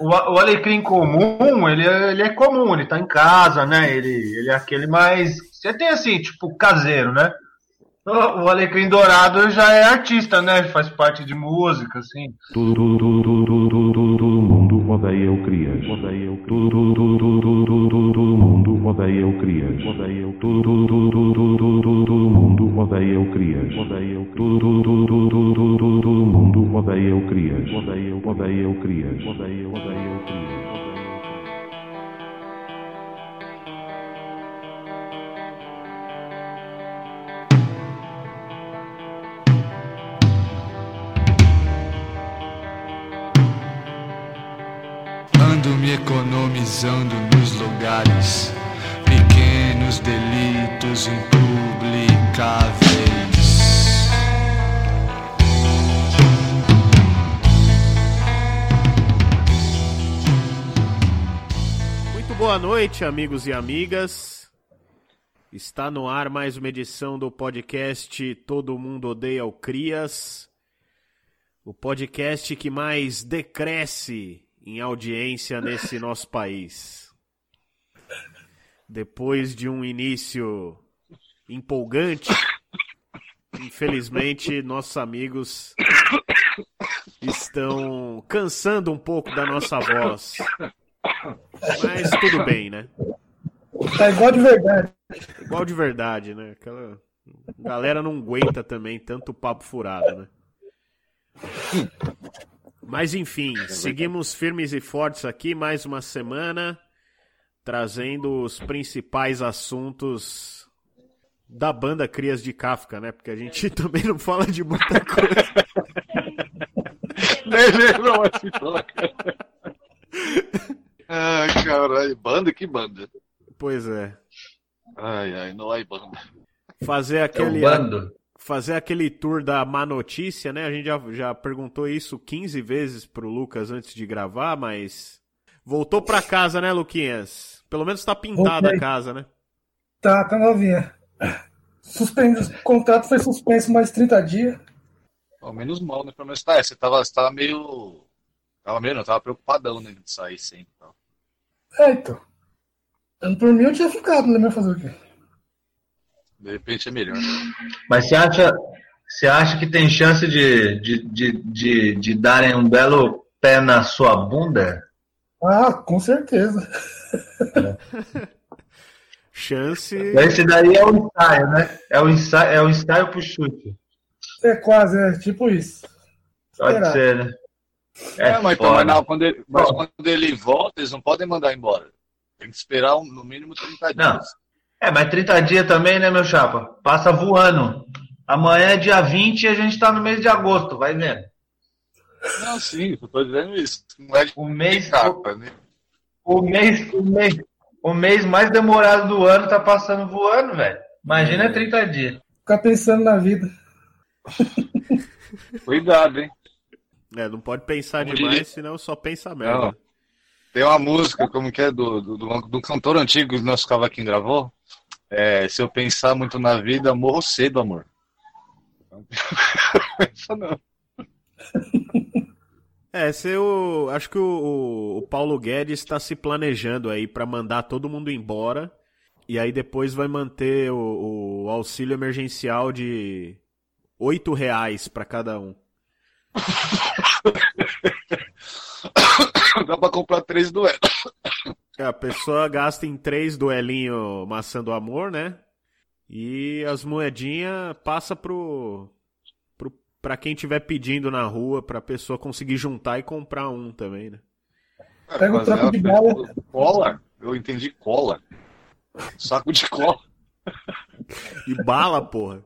o, o alecrim comum, ele é, ele é comum, ele tá em casa, né? Ele, ele é aquele mais. Você tem assim, tipo, caseiro, né? O, o alecrim dourado já é artista, né? Faz parte de música, assim. Tudo, tudo, tudo, tudo, tudo, todo mundo odeia o Crias. Odeia o tudo, tudo, tudo, tudo, tudo, tudo, todo mundo odeia o Crias. Odeia o tudo, tudo, tudo, tudo, tudo, tudo, todo mundo odeia o Crias. Odeia o tudo, tudo, Crias. Odeia o odeia o Crias. Odeia o odeia o Crias. Noite, amigos e amigas. Está no ar mais uma edição do podcast Todo Mundo Odeia o Crias. O podcast que mais decresce em audiência nesse nosso país. Depois de um início empolgante, infelizmente nossos amigos estão cansando um pouco da nossa voz. Mas tudo bem, né? Tá igual de verdade. Igual de verdade, né? Aquela galera não aguenta também tanto papo furado, né? Mas enfim, seguimos firmes e fortes aqui mais uma semana, trazendo os principais assuntos da banda Crias de Kafka, né? Porque a gente também não fala de muita coisa. Nem lembro se toca. Ai, caralho. Banda? Que banda? Pois é. Ai, ai, não é banda. Fazer É aquele bando. fazer aquele tour da má notícia, né? A gente já, já perguntou isso 15 vezes pro Lucas antes de gravar, mas voltou pra casa, né, Luquinhas? Pelo menos tá pintada a Voltei. casa, né? Tá, tá novinha. Suspenso, o contrato foi suspenso mais 30 dias. Ao menos mal, né? Pelo menos tá, você tava, você tava meio. Tava meio, não, tava preocupadão, né? De sair sem. Então. É, então. Eu, por mim eu tinha ficado, não lembro fazer o quê. De repente é melhor. Mas você acha, você acha que tem chance de, de, de, de, de darem um belo pé na sua bunda? Ah, com certeza. Chance. Esse daí é o ensaio, né? É o ensaio, é o ensaio pro chute. É quase, é tipo isso. Pode Será? ser, né? É, É, mas, então, mas, não, quando ele, mas quando ele volta, eles não podem mandar embora. Tem que esperar um- no mínimo 30 dias. Não. É, mas 30 dias também, né, meu chapa? Passa voando. Amanhã é dia 20 e a gente tá no mês de agosto, vai vendo. Não, sim, eu tô dizendo isso. Não é de O mês, capa, né? o mês, o mês, o mês mais demorado do ano tá passando voando, velho. Imagina 30 dias. Ficar pensando na vida. Cuidado, hein? É, não pode pensar Como demais, diria- senão só pensa merda. Não. Tem uma música, como que é, do, do, do, do cantor antigo que o nosso cavaquinho gravou. É, se eu pensar muito na vida, morro cedo, amor. Pensa não. É, se eu acho que o, o- Paulo Guedes está se planejando aí pra mandar todo mundo embora e aí depois vai manter o, o auxílio emergencial de oito reais pra cada um. Dá pra comprar três duelos. É, A pessoa gasta em três duelinho maçã do amor, né? E as moedinhas passa pro, pro pra quem tiver pedindo na rua pra pessoa conseguir juntar e comprar um também, né? Pega o Mas troco ela de bala. Cola? Eu entendi cola. Saco de cola. E bala, porra.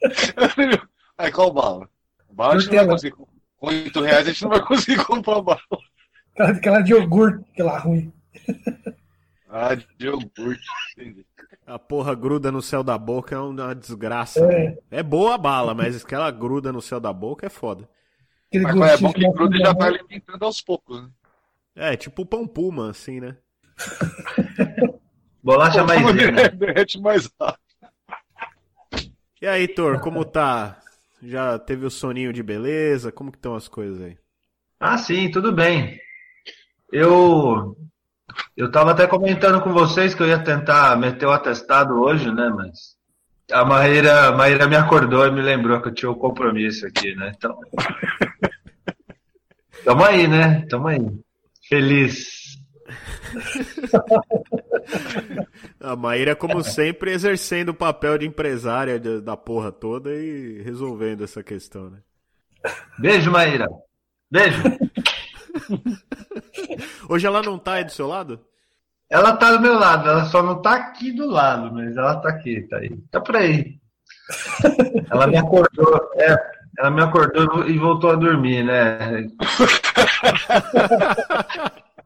Aí qual bala? Bala vai conseguir. Com 8 reais a gente não vai conseguir comprar bala. Aquela, aquela de iogurte, aquela ruim. Ah, de iogurte. Entendi. A porra gruda no céu da boca é uma desgraça. É. né? É boa a bala, mas aquela gruda no céu da boca é foda. Aquele Mas é bom que gruda da já vai né? alimentando aos poucos, né? É, tipo o pão puma, assim, né? Bolacha maisena. derrete mais rápido. E aí, Heitor, como tá? Já teve o soninho de beleza? Como que estão as coisas aí? Ah, sim, tudo bem. Eu eu tava até comentando com vocês que eu ia tentar meter o atestado hoje, né? Mas a Maíra, a Maíra me acordou e me lembrou que eu tinha um compromisso aqui, né? Então. Tamo aí, né? Tamo aí. Feliz. A Maíra, como sempre, exercendo o papel de empresária da porra toda e resolvendo essa questão, né? Beijo, Maíra. Beijo. Hoje ela não tá aí do seu lado? Ela tá do meu lado, ela só não tá aqui do lado, mas ela tá aqui, tá aí. Tá por aí. Ela me acordou, é, ela me acordou e voltou a dormir, né?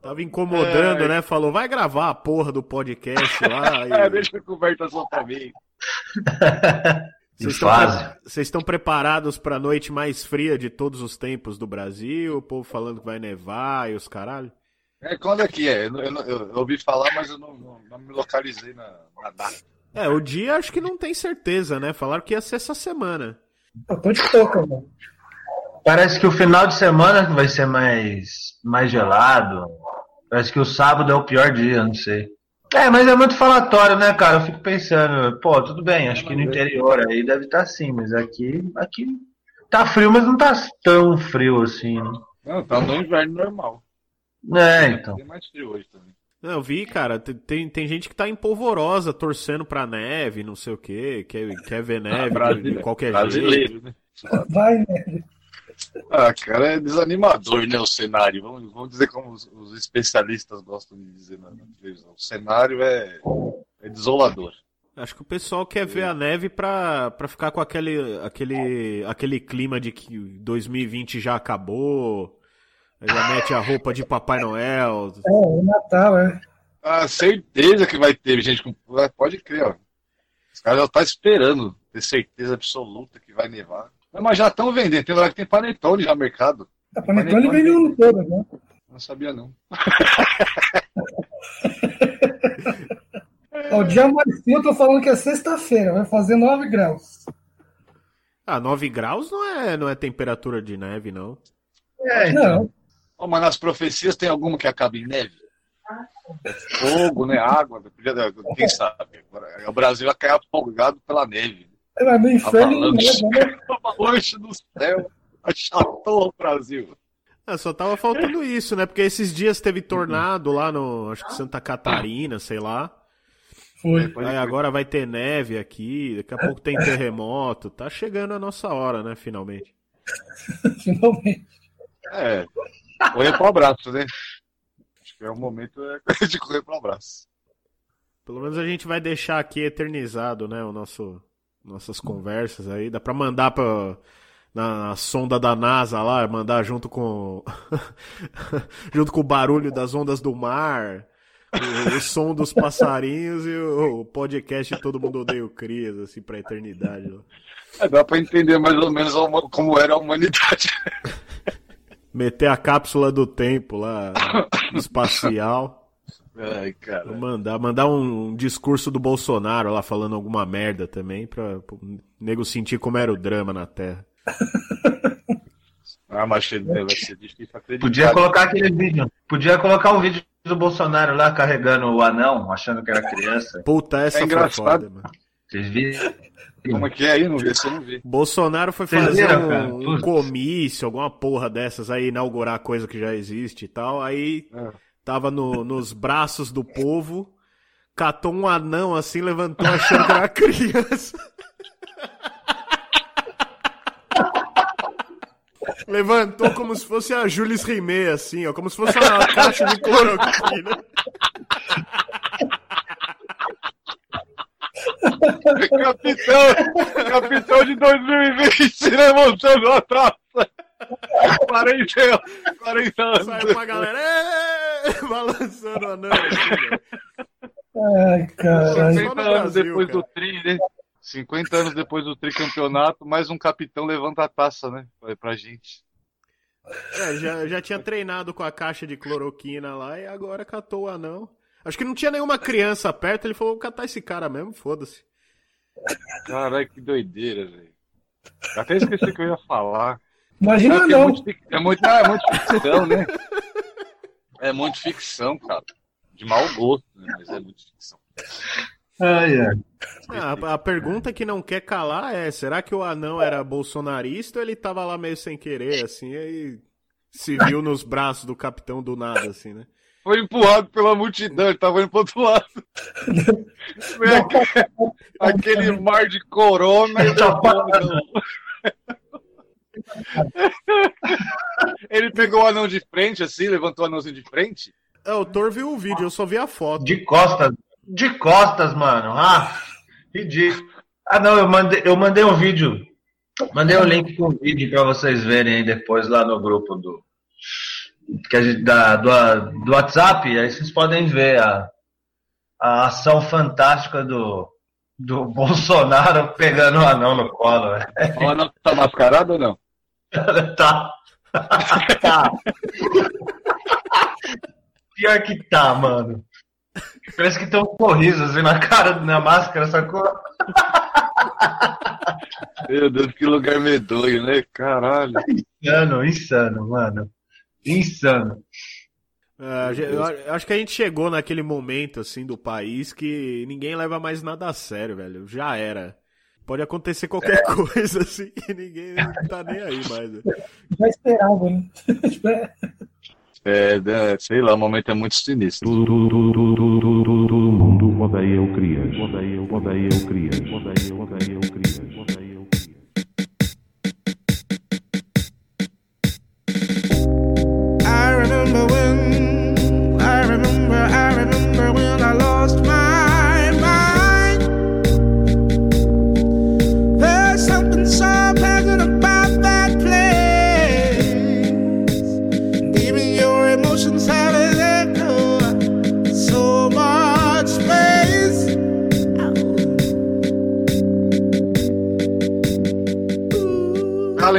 Tava incomodando, é... né? Falou, vai gravar a porra do podcast lá. E... É, deixa a conversa só pra mim. Vocês estão, pre... estão, preparados para a noite mais fria de todos os tempos do Brasil? O povo falando que vai nevar e os caralho? É, quando é que é? Eu, eu, eu, eu ouvi falar, mas eu não, não, não me localizei na, na, data. É, o dia acho que não tem certeza, né? Falaram que ia ser essa semana. Eu tô de toca, mano. Parece que o final de semana vai ser mais, mais gelado. Parece que o sábado é o pior dia, não sei. É, mas é muito falatório, né, cara? Eu fico pensando, pô, tudo bem, acho que no interior aí deve estar tá assim, mas aqui, aqui tá frio, mas não tá tão frio assim, né? Não, tá no inverno normal. É, então. Tem mais frio hoje também. Não, eu vi, cara, tem, tem gente que tá empolvorosa, torcendo pra neve, não sei o quê, quer, quer ver neve ah, de qualquer brasileiro, jeito. Né? Vai, né? Ah, cara, é desanimador, né, o cenário. Vamos, vamos dizer como os, os especialistas gostam de dizer na, televisão. O cenário é, é desolador. Acho que o pessoal quer ver a neve pra, pra ficar com aquele, aquele, aquele clima de que 2020 já acabou, já mete a roupa de Papai Noel. É, o Natal, é. Ah, certeza que vai ter gente. Pode crer, ó. Os caras já estão tá esperando, ter certeza absoluta que vai nevar. Mas já estão vendendo, tem lugar que tem panetone já no mercado. A panetone, panetone vende no todo, né? Não sabia não. o dia mais frio, eu tô falando que é sexta-feira, vai fazer 9 graus. Ah, 9 graus não é, não é temperatura de neve, não. É. Não. Oh, mas nas profecias tem alguma que acaba em neve? Fogo, né? Água, quem sabe? O Brasil vai cair afogado pela neve. Era no inferno mesmo, né? Avalanche do céu. Achatou o Brasil. Ah, só tava faltando isso, né? Porque esses dias teve tornado lá no, acho que Santa Catarina, sei lá. Foi. Aí agora vai ter neve aqui, daqui a pouco tem terremoto. Tá chegando a nossa hora, né? Finalmente. Finalmente. É. Correr pro abraço, né? Acho que é o momento é de correr pro abraço. Pelo menos a gente vai deixar aqui eternizado, né? O nosso nossas conversas aí. Dá pra mandar pra, na, na sonda da NASA lá, mandar junto com junto com o barulho das ondas do mar, o, o som dos passarinhos e o, o, podcast Todo Mundo Odeia o Crias, assim, pra eternidade. É, dá pra entender mais ou menos como era a humanidade. Meter a cápsula do tempo lá, espacial. Ai, cara. Mandar, mandar um, discurso do Bolsonaro lá falando alguma merda também, pra, pra o nego sentir como era o drama na Terra. ah, mas vai ser difícil acreditar. Podia colocar aquele vídeo. Podia colocar o um vídeo do Bolsonaro lá carregando o anão, achando que era criança. Puta, essa é foi foda, mano. Vocês viram? Como é que é aí? Não vi, eu não vi. Bolsonaro foi Vocês fazer viram, um, um, comício, alguma porra dessas aí, inaugurar coisa que já existe e tal. Aí. É tava no, nos braços do povo, catou um anão assim, levantou achando que era criança. Levantou como se fosse a Jules Rimet, assim, ó, como se fosse uma caixa de cloroquina. capitão, capitão de 2020 levantando a taça. 40, 40 anos. Sai pra galera, balançando o anão. Ai, cara. 50 anos depois cara. do tri, né? 50 anos depois do tricampeonato, mais um capitão levanta a taça, né? Pra gente. É, já, já tinha treinado com a caixa de cloroquina lá e agora catou o anão. Acho que não tinha nenhuma criança perto, ele falou, vou catar esse cara mesmo, foda-se. Caralho, que doideira, velho. Até esqueci o que eu ia falar. Imagina não. É muito, é muito, é muito ficção, né? É muito ficção, cara. De mau gosto, né? Mas é muito ficção. Ai, ai. Ah, a, a pergunta que não quer calar é: será que o anão era bolsonarista ou ele tava lá meio sem querer, assim, aí se viu nos braços do capitão do nada, assim, né? Foi empurrado pela multidão, ele tava indo pro outro lado. Aquele, aquele mar de corona e Tá Ele pegou o anão de frente, assim, levantou o anãozinho de frente. É, o Thor viu o vídeo, eu só vi a foto. De costas. De costas, mano. Ah, ridículo. Ah, não, eu mandei, eu mandei um vídeo. Mandei o link com o vídeo pra vocês verem aí depois lá no grupo do, que a gente, da, do, do WhatsApp. Aí vocês podem ver a, a ação fantástica do, do Bolsonaro pegando o anão no colo. velho. O anão tá mascarado ou não? tá. tá. Pior que tá, mano. Parece que tem um sorriso assim na cara, na máscara, sacou? Meu Deus, que lugar medonho, né? Caralho. Insano, insano, mano. Insano. Ah, eu eu acho que a gente chegou naquele momento, assim, do país que ninguém leva mais nada a sério, velho. Já era. Pode acontecer qualquer coisa, assim, e ninguém tá nem aí mais. né? Já esperava, né? Tipo, é, É, né, sei lá, o momento é muito sinistro. Todo, todo, todo, todo, todo, todo, todo, todo mundo odeia o Crias. Odeia, odeia o Crias. Odeia, odeia o Crias. Odeia o Crias. I remember when,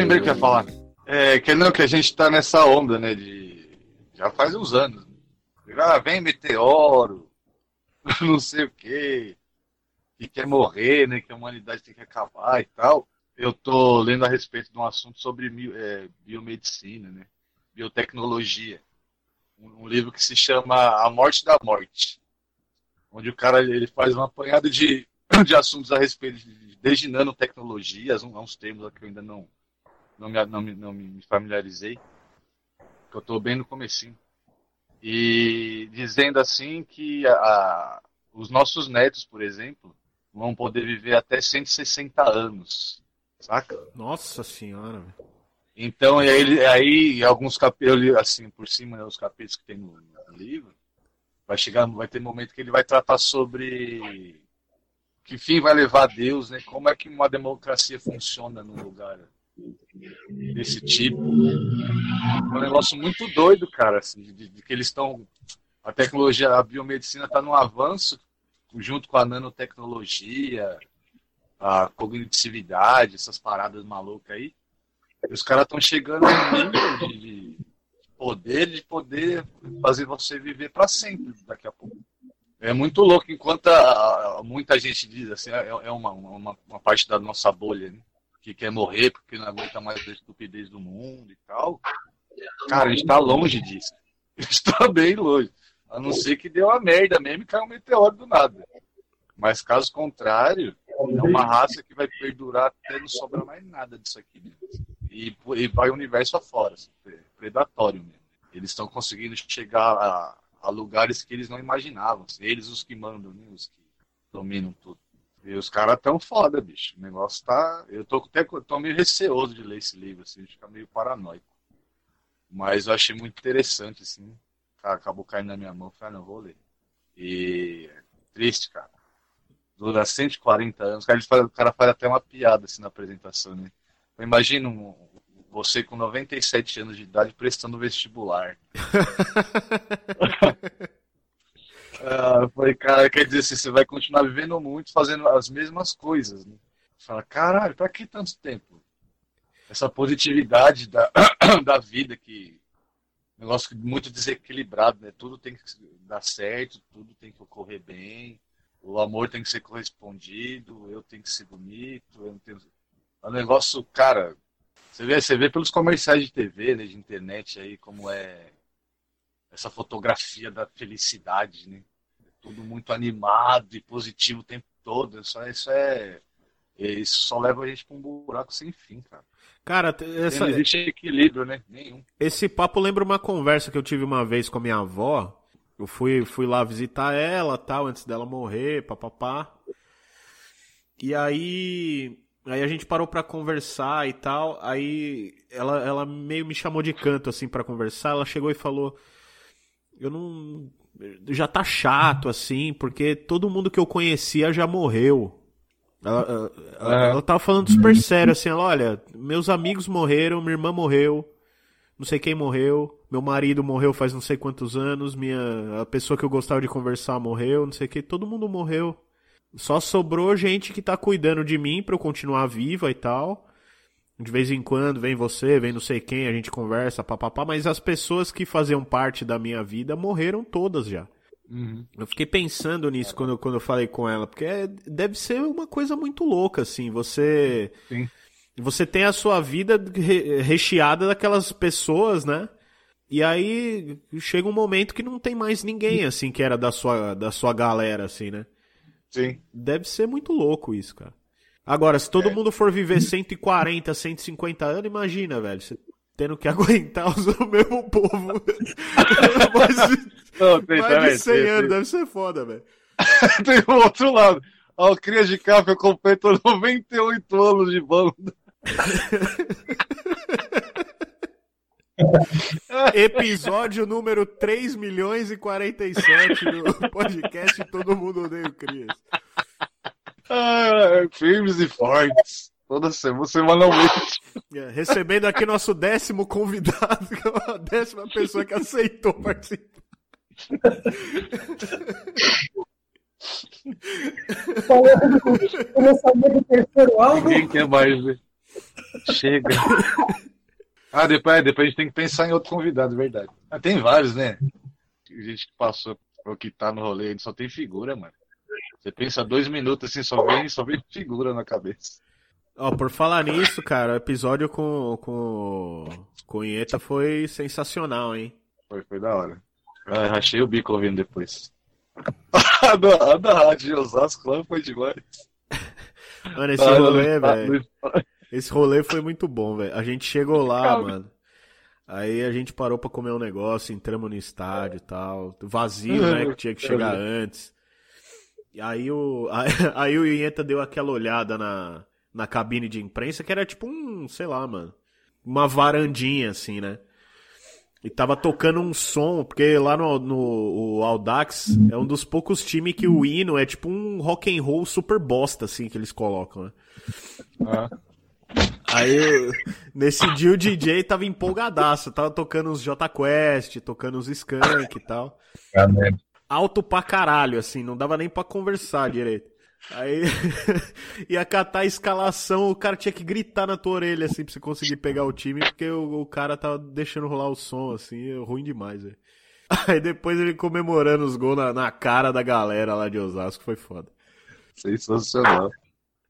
lembrei o que eu ia falar. É, que não, que a gente tá nessa onda, né, de... Já faz uns anos. Ah, vem meteoro, não sei o quê, que quer morrer, né, que a humanidade tem que acabar e tal. Eu tô lendo a respeito de um assunto sobre é, biomedicina, né, biotecnologia. Um, um livro que se chama A Morte da Morte, onde o cara ele faz uma apanhada de, de assuntos a respeito de, desde nanotecnologias, uns termos que eu ainda não não me, não me, não me familiarizei, que eu estou bem no comecinho. E dizendo assim que a- os nossos netos, por exemplo, vão poder viver até 160 anos, saca? Nossa senhora. Então, e aí, aí alguns capítulos, assim, por cima, né, os capítulos que tem no, no livro, vai chegar, vai ter momento que ele vai tratar sobre que fim vai levar a Deus, né? Como é que uma democracia funciona num lugar desse tipo. É um negócio muito doido, cara, assim, de, de que eles estão. A tecnologia, a biomedicina está num avanço junto com a nanotecnologia, a cognitividade, essas paradas malucas aí. E os caras estão chegando no nível de, de poder de poder fazer você viver para sempre daqui a pouco. É muito louco, enquanto a- a- muita gente diz assim, é, é uma, uma, uma parte da nossa bolha, né? Que quer morrer porque não aguenta mais a estupidez do mundo e tal. Cara, a gente tá longe disso. A gente tá bem longe. A não ser que deu uma merda mesmo e caiu um meteoro do nada. Mas caso contrário, é uma raça que vai perdurar até não sobrar mais nada disso aqui mesmo. E, e vai o universo afora, assim, pre- predatório mesmo. Eles estão conseguindo chegar a, a lugares que eles não imaginavam. assim, Eles os que mandam, né? Os que dominam tudo. E os caras tão foda, bicho. O negócio tá. Eu tô até tô meio receoso de ler esse livro, assim, de ficar meio paranoico. Mas eu achei muito interessante, assim. Cara, acabou caindo na minha mão, falei, ah, não, vou ler. E é triste, cara. Dura 140 anos. O cara, faz- o cara faz até uma piada assim na apresentação, né? Eu imagino você com 97 anos de idade prestando vestibular. Ah, falei, cara, quer dizer, assim, você vai continuar vivendo muito, fazendo as mesmas coisas, né? Fala, caralho, pra que tanto tempo? Essa positividade da, da vida que. Negócio muito desequilibrado, né? Tudo tem que dar certo, tudo tem que ocorrer bem, o amor tem que ser correspondido, eu tenho que ser bonito, eu não tenho. É um negócio, cara, você vê, você vê pelos comerciais de TV, né, de internet aí, como é essa fotografia da felicidade, né? Tudo muito animado e positivo o tempo todo. Isso, isso é. Isso só leva a gente pra um buraco sem fim, cara. Cara, essa, Não existe equilíbrio, né? Nenhum. esse papo lembra uma conversa que eu tive uma vez com a minha avó. Eu fui, fui lá visitar ela, tal, antes dela morrer, papapá. E aí, aí a gente parou pra conversar e tal. Aí ela, ela meio me chamou de canto assim pra conversar. Ela chegou e falou: "Eu não já tá chato assim, porque todo mundo que eu conhecia já morreu". Ela, ela, ela- ela tava falando super sério assim, ela, olha, meus amigos morreram, minha irmã morreu, não sei quem morreu, meu marido morreu faz não sei quantos anos, minha a pessoa que eu gostava de conversar morreu, não sei o que, todo mundo morreu. Só sobrou gente que tá cuidando de mim pra eu continuar viva e tal. De vez em quando vem você, vem não sei quem, a gente conversa, papapá, mas as pessoas que faziam parte da minha vida morreram todas já. Eu fiquei pensando nisso quando, quando eu falei com ela, porque é- deve ser uma coisa muito louca, assim, você... Sim. Você tem a sua vida re- recheada daquelas pessoas, né? E aí chega um momento que não tem mais ninguém, assim, que era da sua, da sua galera, assim, né? Sim. Deve ser muito louco isso, cara. Agora, se todo mundo for viver 140, 150 anos, imagina, velho. Você tendo que aguentar os- o mesmo povo. mais de, Não, tem, mais também, de 100 tem, anos, deve ser foda, velho. tem, o outro lado. A Cria de Café completou 98 anos de banda. Episódio número 3 milhões e 47 do podcast Todo Mundo Odeia o Crias. Ah, firmes e fortes. Toda semana, semanalmente. É, recebendo aqui nosso décimo convidado, que é a décima pessoa que aceitou participar. Falando do terceiro álbum. Ninguém quer mais ver. Chega. Ah, depois, depois a gente tem que pensar em outro convidado, verdade. Ah, tem vários, né? Gente que passou ou que tá no rolê, a gente só tem figura, mano. Você pensa dois minutos assim, só vem, só vem figura na cabeça. Ó, por falar nisso, cara, o episódio com, com, com o Ieta foi sensacional, hein? Foi, foi da hora. Ah, rachei o bico ouvindo depois. a da, a da rádio de Osasco lá foi demais. Mano, esse Ah, rolê, velho. Esse rolê foi muito bom, velho. A gente chegou lá, Calma. mano. Aí a gente parou pra comer um negócio, entramos no estádio e tal. Vazio, né? Que tinha que chegar antes. Aí o, aí, o Ienta deu aquela olhada na, na cabine de imprensa, que era tipo um, sei lá, mano. Uma varandinha, assim, né? E tava tocando um som, porque lá no, no o Audax é um dos poucos times que o hino é tipo um rock and roll super bosta, assim, que eles colocam, né? Ah, Aí, nesse dia o DJ tava empolgadaço, tava tocando uns J Quest, tocando uns Skank e tal. Alto pra caralho, assim, não dava nem pra conversar direito. Aí, ia catar a escalação, o cara tinha que gritar na tua orelha, assim, pra você conseguir pegar o time, porque o, o cara tava deixando rolar o som, assim, é ruim demais, velho. Aí depois ele comemorando os gols na, na cara da galera lá de Osasco, foi foda. sensacional.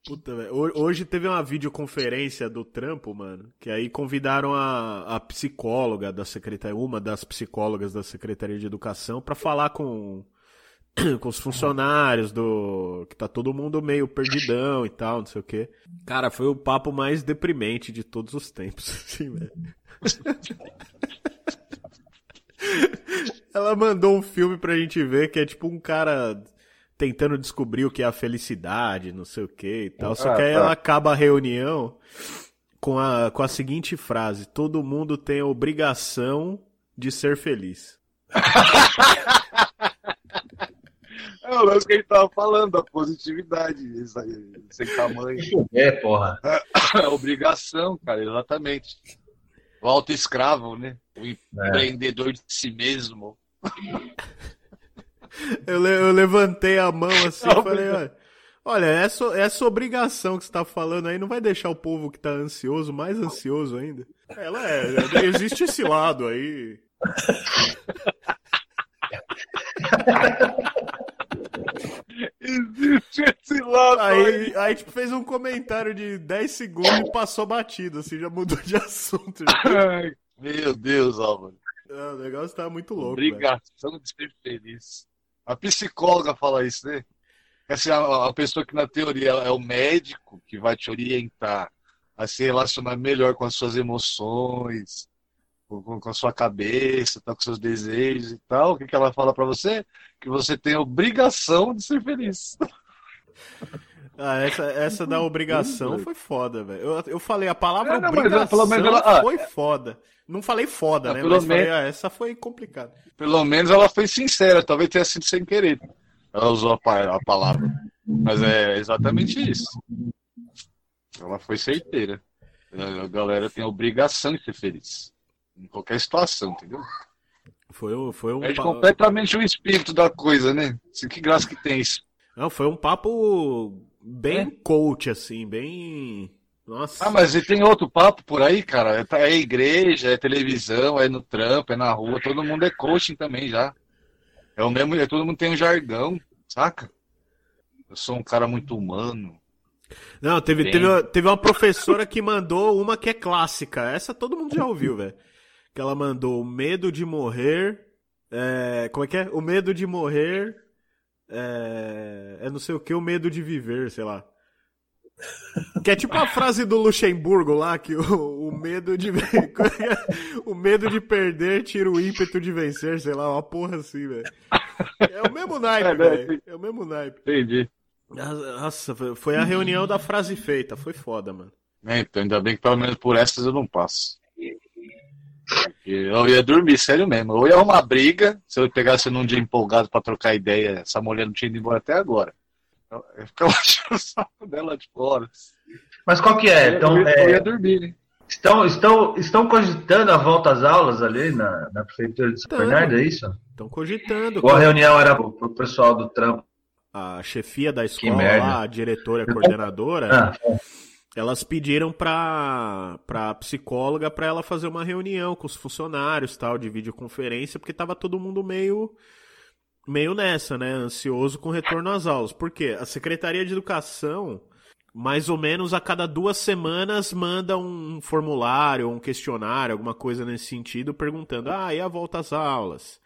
Puta, velho. Ho- Hoje teve uma videoconferência do trampo, mano, que aí convidaram a, a psicóloga da secretaria, uma das psicólogas da Secretaria de Educação, pra falar com, com os funcionários do. que tá todo mundo meio perdidão e tal, não sei o quê. Cara, foi o papo mais deprimente de todos os tempos, assim, velho. Ela mandou um filme pra gente ver que é tipo um cara tentando descobrir o que é a felicidade, não sei o que e tal. Só Ah, que aí tá. ela acaba a reunião com a, com a seguinte frase: Todo mundo tem a obrigação de ser feliz. É o lance que a gente tava falando, da positividade, isso aí, sem tamanho. É, porra. É obrigação, cara, exatamente. O auto-escravo, né? O empreendedor de si mesmo. Eu, le- eu levantei a mão assim e falei: olha, olha, essa, essa obrigação que você tá falando aí não vai deixar o povo que tá ansioso mais ansioso ainda? Ela é, existe esse lado aí. Existe esse lado Aí, aí tipo, fez um comentário de 10 segundos e passou batido, assim, já mudou de assunto. Ai, Meu Deus, Álvaro. Não, o negócio tá muito louco. velho. Obrigação de ser feliz. A psicóloga fala isso, né? Assim, a, a pessoa que na teoria é o médico que vai te orientar a se relacionar melhor com as suas emoções, com, com a sua cabeça, tá, com seus desejos e tal. O que, que ela fala pra você? Que você tem a obrigação de ser feliz. Ah, essa, essa da obrigação foi foda, velho. Eu, eu falei, a palavra É, não, mas obrigação pelo menos ela- ah. foi foda. Não falei foda, né? pelo Mas falei, menos- ah, essa foi complicada. Pelo menos ela foi sincera, talvez tenha sido sem querer. Ela usou a, a palavra. Mas é exatamente isso. Ela foi certeira. A galera tem a obrigação de ser feliz. Em qualquer situação, entendeu? Foi, foi um Perde completamente o espírito da coisa, né? Assim, que graça que tem isso. Não, foi um papo bem É. coach, assim, bem. Nossa. Ah, mas e tem outro papo por aí, cara? É, é igreja, é televisão, é no trampo, é na rua, todo mundo é coaching também já. É o mesmo, é, todo mundo tem um jargão, saca? Eu sou um cara muito humano. Não, teve, Bem. teve, teve uma professora que mandou uma que é clássica. Essa todo mundo já ouviu, velho. Que ela mandou o medo de morrer. É, como é que é? O medo de morrer. É, é não sei o que, o medo de viver, sei lá. Que é tipo a frase do Luxemburgo lá, que o, o medo de o medo de perder tira o ímpeto de vencer, sei lá, uma porra assim, velho. É o mesmo naipe, É, velho. É o mesmo naipe. Entendi. Nossa, foi- a reunião da frase feita, foi foda, mano. É, então, ainda bem que pelo menos por essas eu não passo. Porque eu ia dormir, sério mesmo. Eu ia arrumar briga, se eu pegasse num dia empolgado pra trocar ideia, essa mulher não tinha ido embora até agora. O saco dela de fora. Mas qual que é? Então, eu, ia- eu ia é, dormir, né? estão, estão, estão cogitando a volta às aulas ali na, na prefeitura de São Estão. Bernardo, é isso? Estão cogitando. Ou a reunião era pro, pro pessoal do trampo? A chefia da escola lá, a diretora a coordenadora, Ah, elas pediram pra, pra psicóloga pra ela fazer uma reunião com os funcionários, tal, de videoconferência, porque tava todo mundo meio meio nessa, né, ansioso com o retorno às aulas. Por quê? A Secretaria de Educação, mais ou menos a cada duas semanas, manda um formulário, um questionário, alguma coisa nesse sentido, perguntando, ah, e a volta às aulas?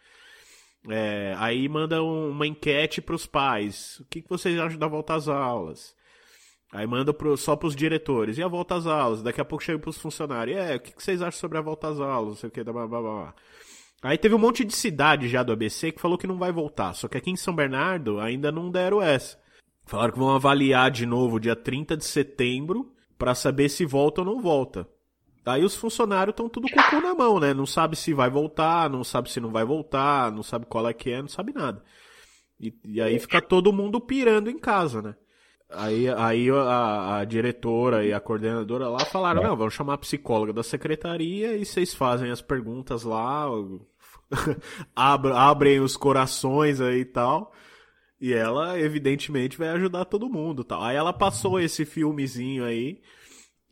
É, aí manda um- uma enquete para os pais. O que, que vocês acham da volta às aulas? Aí manda pro, só os diretores. E a volta às aulas? Daqui a pouco chega para os funcionários. É, o que, que vocês acham sobre a volta às aulas? Não sei o que, blá, blá, blá, blá. Aí teve um monte de cidade já do ABC que falou que não vai voltar. Só que aqui em São Bernardo ainda não deram essa. Falaram que vão avaliar de novo dia 30 de setembro para saber se volta ou não volta. Aí os funcionários estão tudo com o cu na mão, né? Não sabe se vai voltar, não sabe se não vai voltar, não sabe qual é que é, não sabe nada. E, e aí fica todo mundo pirando em casa, né? Aí, aí a, a diretora e a coordenadora lá falaram, não, vamos chamar a psicóloga da secretaria e vocês fazem as perguntas lá, abra- abrem os corações aí e tal. E ela, evidentemente, vai ajudar todo mundo tal. Aí ela passou esse filmezinho aí.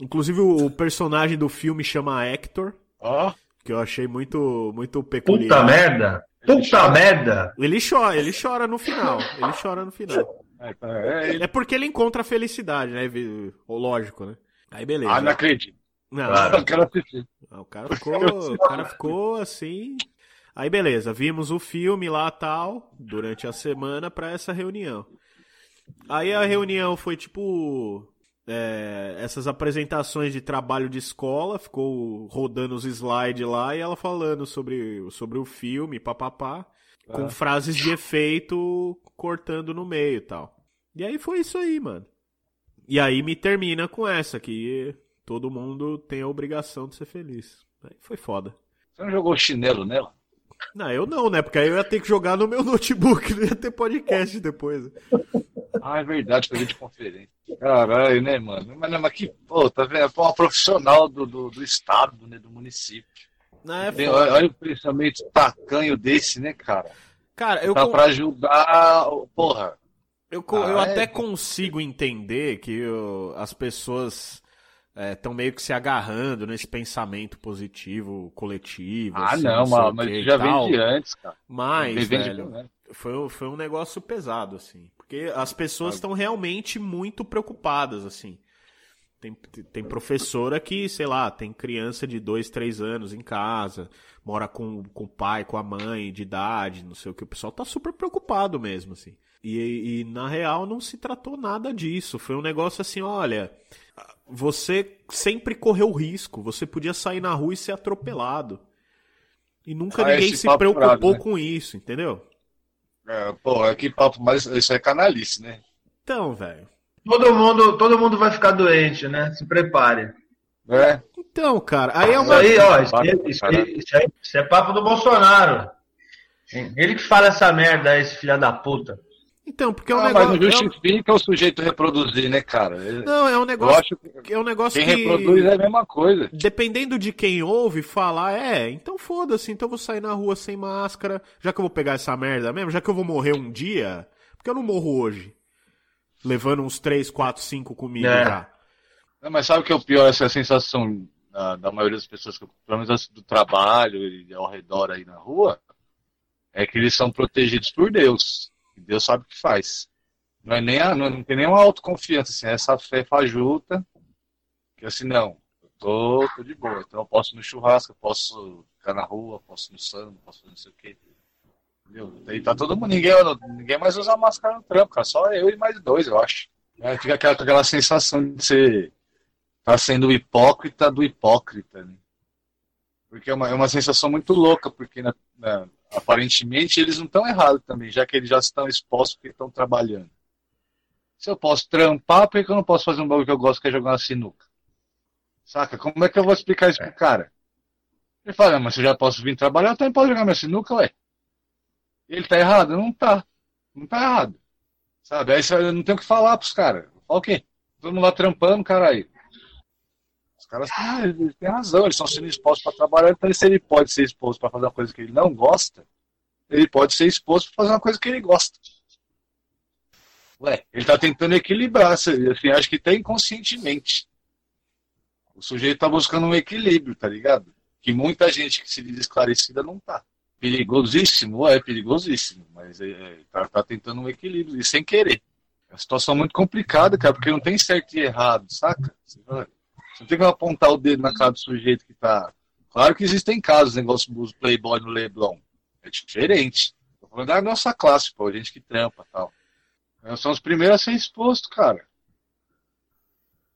Inclusive o personagem do filme chama Hector, Ó, que eu achei muito, muito puta peculiar. merda! Puta merda! Ele chora, ele chora no final. Ele chora no final. é, porque ele encontra a felicidade, né? Lógico, né? Aí beleza. Ah, não acredito. Não, Claro. Ah, O cara ficou, o cara ficou assim. Aí beleza, vimos o filme lá tal durante a semana pra essa reunião. Aí a reunião foi tipo é, essas apresentações de trabalho de escola, ficou rodando os slides lá e ela falando sobre, sobre o filme, papapá, com frases de efeito cortando no meio e tal. E aí foi isso aí, mano. E aí me termina com essa, que todo mundo tem a obrigação de ser feliz. Aí foi foda. Você não jogou chinelo nela? Não, eu não, né? Porque aí eu ia ter que jogar no meu notebook, não ia ter podcast depois. Ah, é verdade, fazer de conferência. Caralho, né, mano? Mas, mas que, pô, tá vendo? É uma profissional do, do, do estado, né, do município. Não, é Tem- olha, olha o pensamento tacanho desse, né, cara? Cara, eu, Tá con- pra ajudar, porra. eu, eu Ah, até é? consigo entender que o- as pessoas estão meio que se agarrando nesse pensamento positivo, coletivo. Ah, assim, não, mas, já vem de antes, cara. Mas, velho, foi, um- foi um negócio pesado, assim. Porque as pessoas estão realmente muito preocupadas, assim. Tem, tem professora que, sei lá, tem criança de dois, três anos em casa, mora com, com o pai, com a mãe, de idade, não sei o que. O pessoal tá super preocupado mesmo, assim. E, e na real não se tratou nada disso. Foi um negócio assim, olha, você sempre correu risco. Você podia sair na rua e ser atropelado. E nunca Ah, ninguém se preocupou furado, né? com isso, entendeu? É, pô, é que papo, mas isso é canalice, né? Então, velho. Todo mundo, todo mundo vai ficar doente, né? Se prepare. É, Então, cara, aí é Isso uma. aí, ó, isso, aí- isso, isso aí- isso é papo do Bolsonaro. Ele que fala essa merda aí, esse filho da puta. Então, porque é um ah, mas negócio. não é um- justifica o sujeito reproduzir, né, cara? Não, é um Eu negócio. acho que É um negócio quem que. reproduz é a mesma coisa. Dependendo de quem ouve falar, é, então foda-se, então eu vou sair na rua sem máscara, já que eu vou pegar essa merda mesmo, já que eu vou morrer um dia, porque eu não morro hoje. Levando uns 3, 4, 5 comigo É. já. Não, mas sabe o que é o pior? Essa sensação da, da maioria das pessoas, que, pelo menos do trabalho e ao redor aí na rua, é que eles são protegidos por Deus. E Deus sabe o que faz. Não, é nem a, não, não tem nenhuma autoconfiança, assim, é essa fé fajuta, que assim, não, eu tô, tô de boa, então eu posso ir no churrasco, posso ficar na rua, posso ir no samba, posso fazer não sei o quê. Entendeu? Daí tá todo mundo, ninguém, ninguém mais usa máscara no trampo, cara, só eu e mais dois, eu acho. É, fica aquela, aquela sensação de ser tá sendo hipócrita do hipócrita, né? Porque é uma, é uma sensação muito louca, porque na- na- aparentemente eles não estão errados também, já que eles já estão expostos porque estão trabalhando. Se eu posso trampar, por que eu não posso fazer um bagulho que eu gosto, que é jogar uma sinuca? Saca? Como é que eu vou explicar isso pro cara? Ele fala, "Ah, mas se eu já posso vir trabalhar, eu também posso jogar minha sinuca, ué. Ele tá errado? Não tá. Não tá errado. Sabe? Aí eu não tenho o que falar pros caras. Fala o quê? Todo mundo lá trampando, caralho. Os caras ah, têm razão, eles estão sendo expostos para trabalhar, então se ele pode ser exposto para fazer uma coisa que ele não gosta, ele pode ser exposto para fazer uma coisa que ele gosta. Ué, ele tá tentando equilibrar, assim, acho que até inconscientemente. O sujeito tá buscando um equilíbrio, tá ligado? Que muita gente que se diz esclarecida não tá. Perigosíssimo, é perigosíssimo, mas é, é, tá, tá tentando um equilíbrio, e sem querer. É uma situação muito complicada, cara, porque não tem certo e errado, saca? Você não tem que apontar o dedo na cara do sujeito que tá. Claro que existem casos, negócio dos Playboy no Leblon. É diferente. Tô falando da nossa classe, pô, gente que trampa tal. Nós somos os primeiros a ser expostos, cara.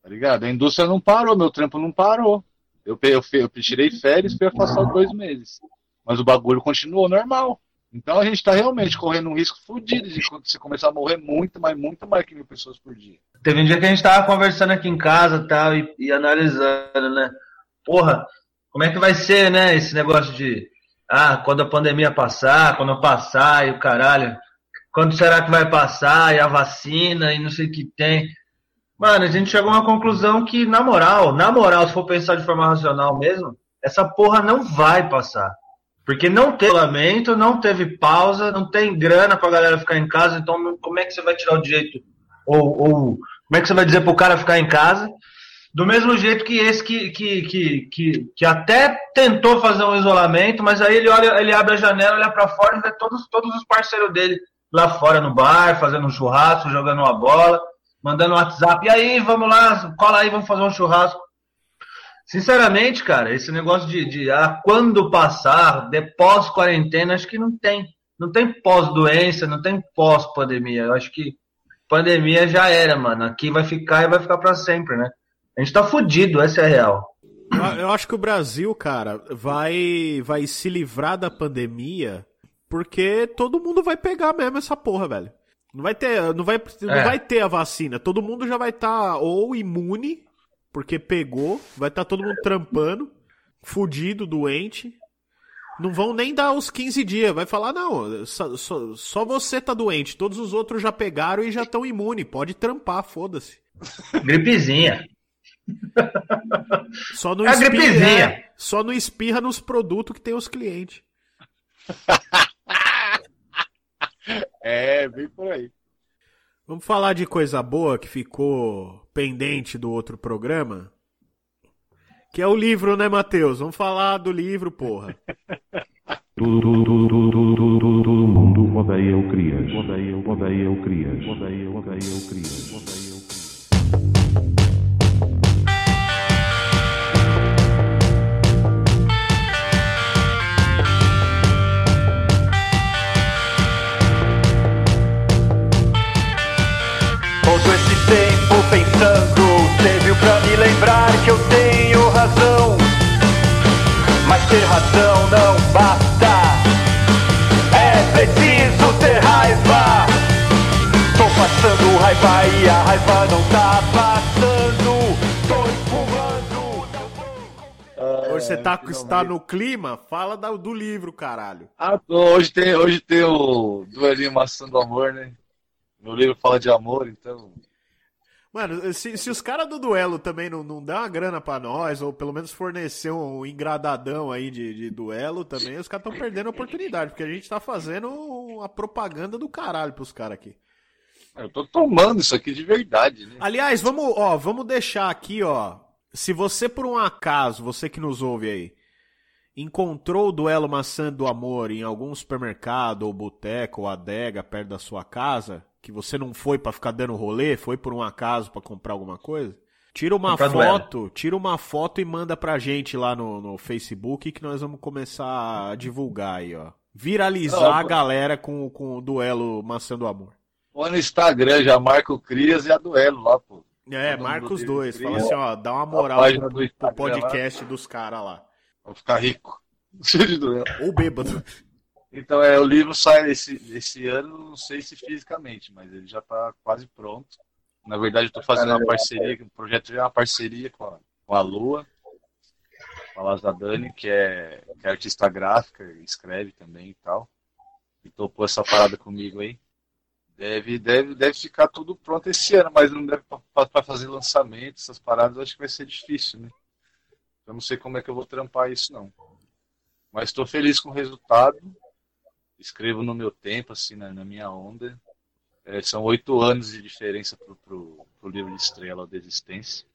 Tá ligado? A indústria não parou, meu trampo não parou. Eu, eu, eu tirei férias fui afastado dois meses. Mas o bagulho continuou normal. Então a gente tá realmente correndo um risco fodido de você começar a morrer muito, mas muito mais que mil pessoas por dia. Teve um dia que a gente tava conversando aqui em casa tal, e, e analisando, né? Porra, como é que vai ser, né? Esse negócio de. Ah, quando a pandemia passar, quando passar e o caralho. Quando será que vai passar? E a vacina e não sei o que tem. Mano, a gente chegou a uma conclusão que, na moral, na moral, se for pensar de forma racional mesmo, essa porra não vai passar. Porque não teve isolamento, não teve pausa, não tem grana pra galera ficar em casa, então como é que você vai tirar o direito? Ou, ou como é que você vai dizer pro cara ficar em casa? Do mesmo jeito que esse que, que, que, que, que até tentou fazer um isolamento, mas aí ele olha, ele abre a janela, olha pra fora e vê todos, todos os parceiros dele lá fora no bar, fazendo um churrasco, jogando uma bola, mandando um WhatsApp. E aí, vamos lá, cola aí, vamos fazer um churrasco. Sinceramente, cara, esse negócio de, de ah, quando passar, de pós-quarentena, acho que não tem. Não tem pós-doença, não tem pós-pandemia. Eu acho que pandemia já era, mano. Aqui vai ficar e vai ficar pra sempre, né? A gente tá fudido, essa é a real. Eu, acho que o Brasil, cara, vai, vai se livrar da pandemia porque todo mundo vai pegar mesmo essa porra, velho. Não vai ter, não vai, não É. vai ter a vacina. Todo mundo já vai estar ou imune, porque pegou, vai estar todo mundo trampando, fudido, doente. Não vão nem dar os 15 dias. Vai falar, não, só, só, só você tá doente. Todos os outros já pegaram e já estão imune. Pode trampar, foda-se. Gripezinha. Só não É a espirra, gripezinha. é, só não espirra nos produtos que tem os clientes. É, bem por aí. Vamos falar de coisa boa que ficou pendente do outro programa? Que é o livro, né, Matheus? Vamos falar do livro, porra. Tudo, tudo, tudo, tudo, tudo, todo mundo odeia o Crias. Odeia, odeia o Crias. Odeia, odeia o Crias. Odeia. Pensando Serviu pra me lembrar que eu tenho razão Mas ter razão não basta É preciso ter raiva Tô passando raiva e a raiva não tá passando Tô espumando Ah, Hoje você tá, está no clima? Fala da- do livro, caralho. Ah, hoje tem, hoje tem o Duelinho Maçã do Amor, né? Meu livro fala de amor, então. Mano, se, se os caras do duelo também não, não dão uma grana pra nós, ou pelo menos fornecer um engradadão aí de, de duelo também, os caras estão perdendo a oportunidade, porque a gente tá fazendo uma propaganda do caralho pros caras aqui. Eu tô tomando isso aqui de verdade, né? Aliás, vamos, ó, vamos deixar aqui, ó. Se você por um acaso, você que nos ouve aí, encontrou o duelo maçã do amor em algum supermercado ou boteco ou adega perto da sua casa, que você não foi pra ficar dando rolê, foi por um acaso pra comprar alguma coisa, tira uma Comprar foto, tira uma foto e manda pra gente lá no, no Facebook que nós vamos começar a divulgar aí, ó. Viralizar Não, a galera com, com o duelo maçã do amor. Ou no Instagram, já marca o Crias e a Duelo lá, pô. É, Todo marca os dois. Fala assim, ó, dá uma moral pro, do pro podcast dos caras lá. Vou ficar rico. Cheio de duelo. Ou bêbado. Então, é, o livro sai esse, esse ano, não sei se fisicamente, mas ele já está quase pronto. Na verdade, estou fazendo uma parceria, o projeto já é uma parceria com a, com a Lua, com a Laza Dani, que é, que é artista gráfica, escreve também e tal. E topou essa parada comigo aí. Deve, deve, deve ficar tudo pronto esse ano, mas não deve para fazer lançamento, essas paradas, acho que vai ser difícil, né? Eu não sei como é que eu vou trampar isso, não. Mas estou feliz com o resultado escrevo no meu tempo, assim, na, na minha onda. É, são oito anos de diferença pro, pro, pro livro de estrela da existência.